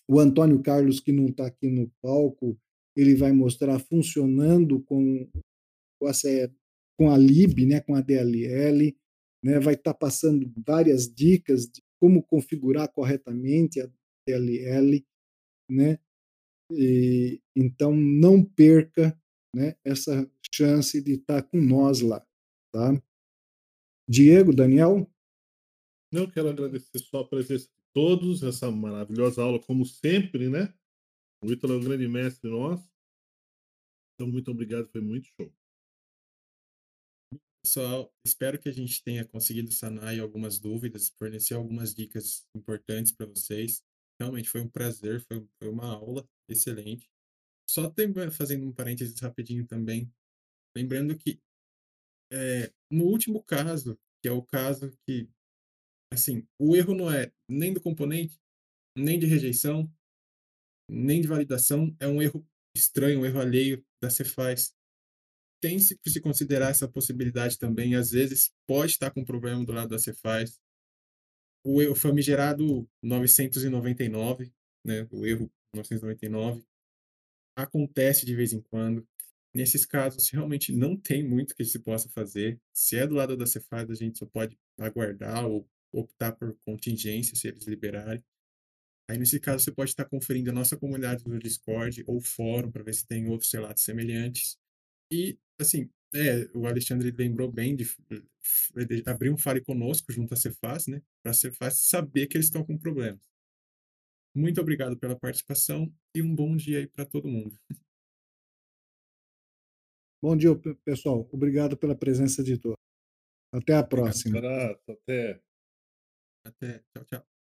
O Antônio Carlos, que não está aqui no palco, ele vai mostrar funcionando com, com a LIB, né, com a DLL, né, vai estar tá passando várias dicas de como configurar corretamente a DLL, né, e, então, não perca né, essa chance de estar com nós lá. Tá? Diego, Daniel? Eu quero agradecer só a presença de todos, essa maravilhosa aula, como sempre, né? O Ítalo é um grande mestre nosso. Então, muito obrigado, foi muito show. Pessoal, espero que a gente tenha conseguido sanar algumas dúvidas, fornecer algumas dicas importantes para vocês. Realmente foi um prazer, foi, foi uma aula excelente. Só tem, fazendo um parênteses rapidinho também, lembrando que é, no último caso, que é o caso que, assim, o erro não é nem do componente, nem de rejeição, nem de validação, é um erro estranho, um erro alheio da Cefaz. Tem se se considerar essa possibilidade também, às vezes pode estar com problema do lado da Cefaz, o famigerado 999, né, o erro 999, acontece de vez em quando. Nesses casos, realmente não tem muito que se possa fazer. Se é do lado da Cefaz, a gente só pode aguardar ou optar por contingência, se eles liberarem. Aí, nesse caso, você pode estar conferindo a nossa comunidade do Discord ou fórum para ver se tem outros relatos semelhantes. E, assim, é, o Alexandre lembrou bem de, de abrir um Fale Conosco junto à Cefaz, né? Para a Cefaz saber que eles estão com problemas. Muito obrigado pela participação e um bom dia aí para todo mundo. Bom dia, pessoal. Obrigado pela presença de todos. Até a próxima. Obrigado, até. Até. Tchau, tchau.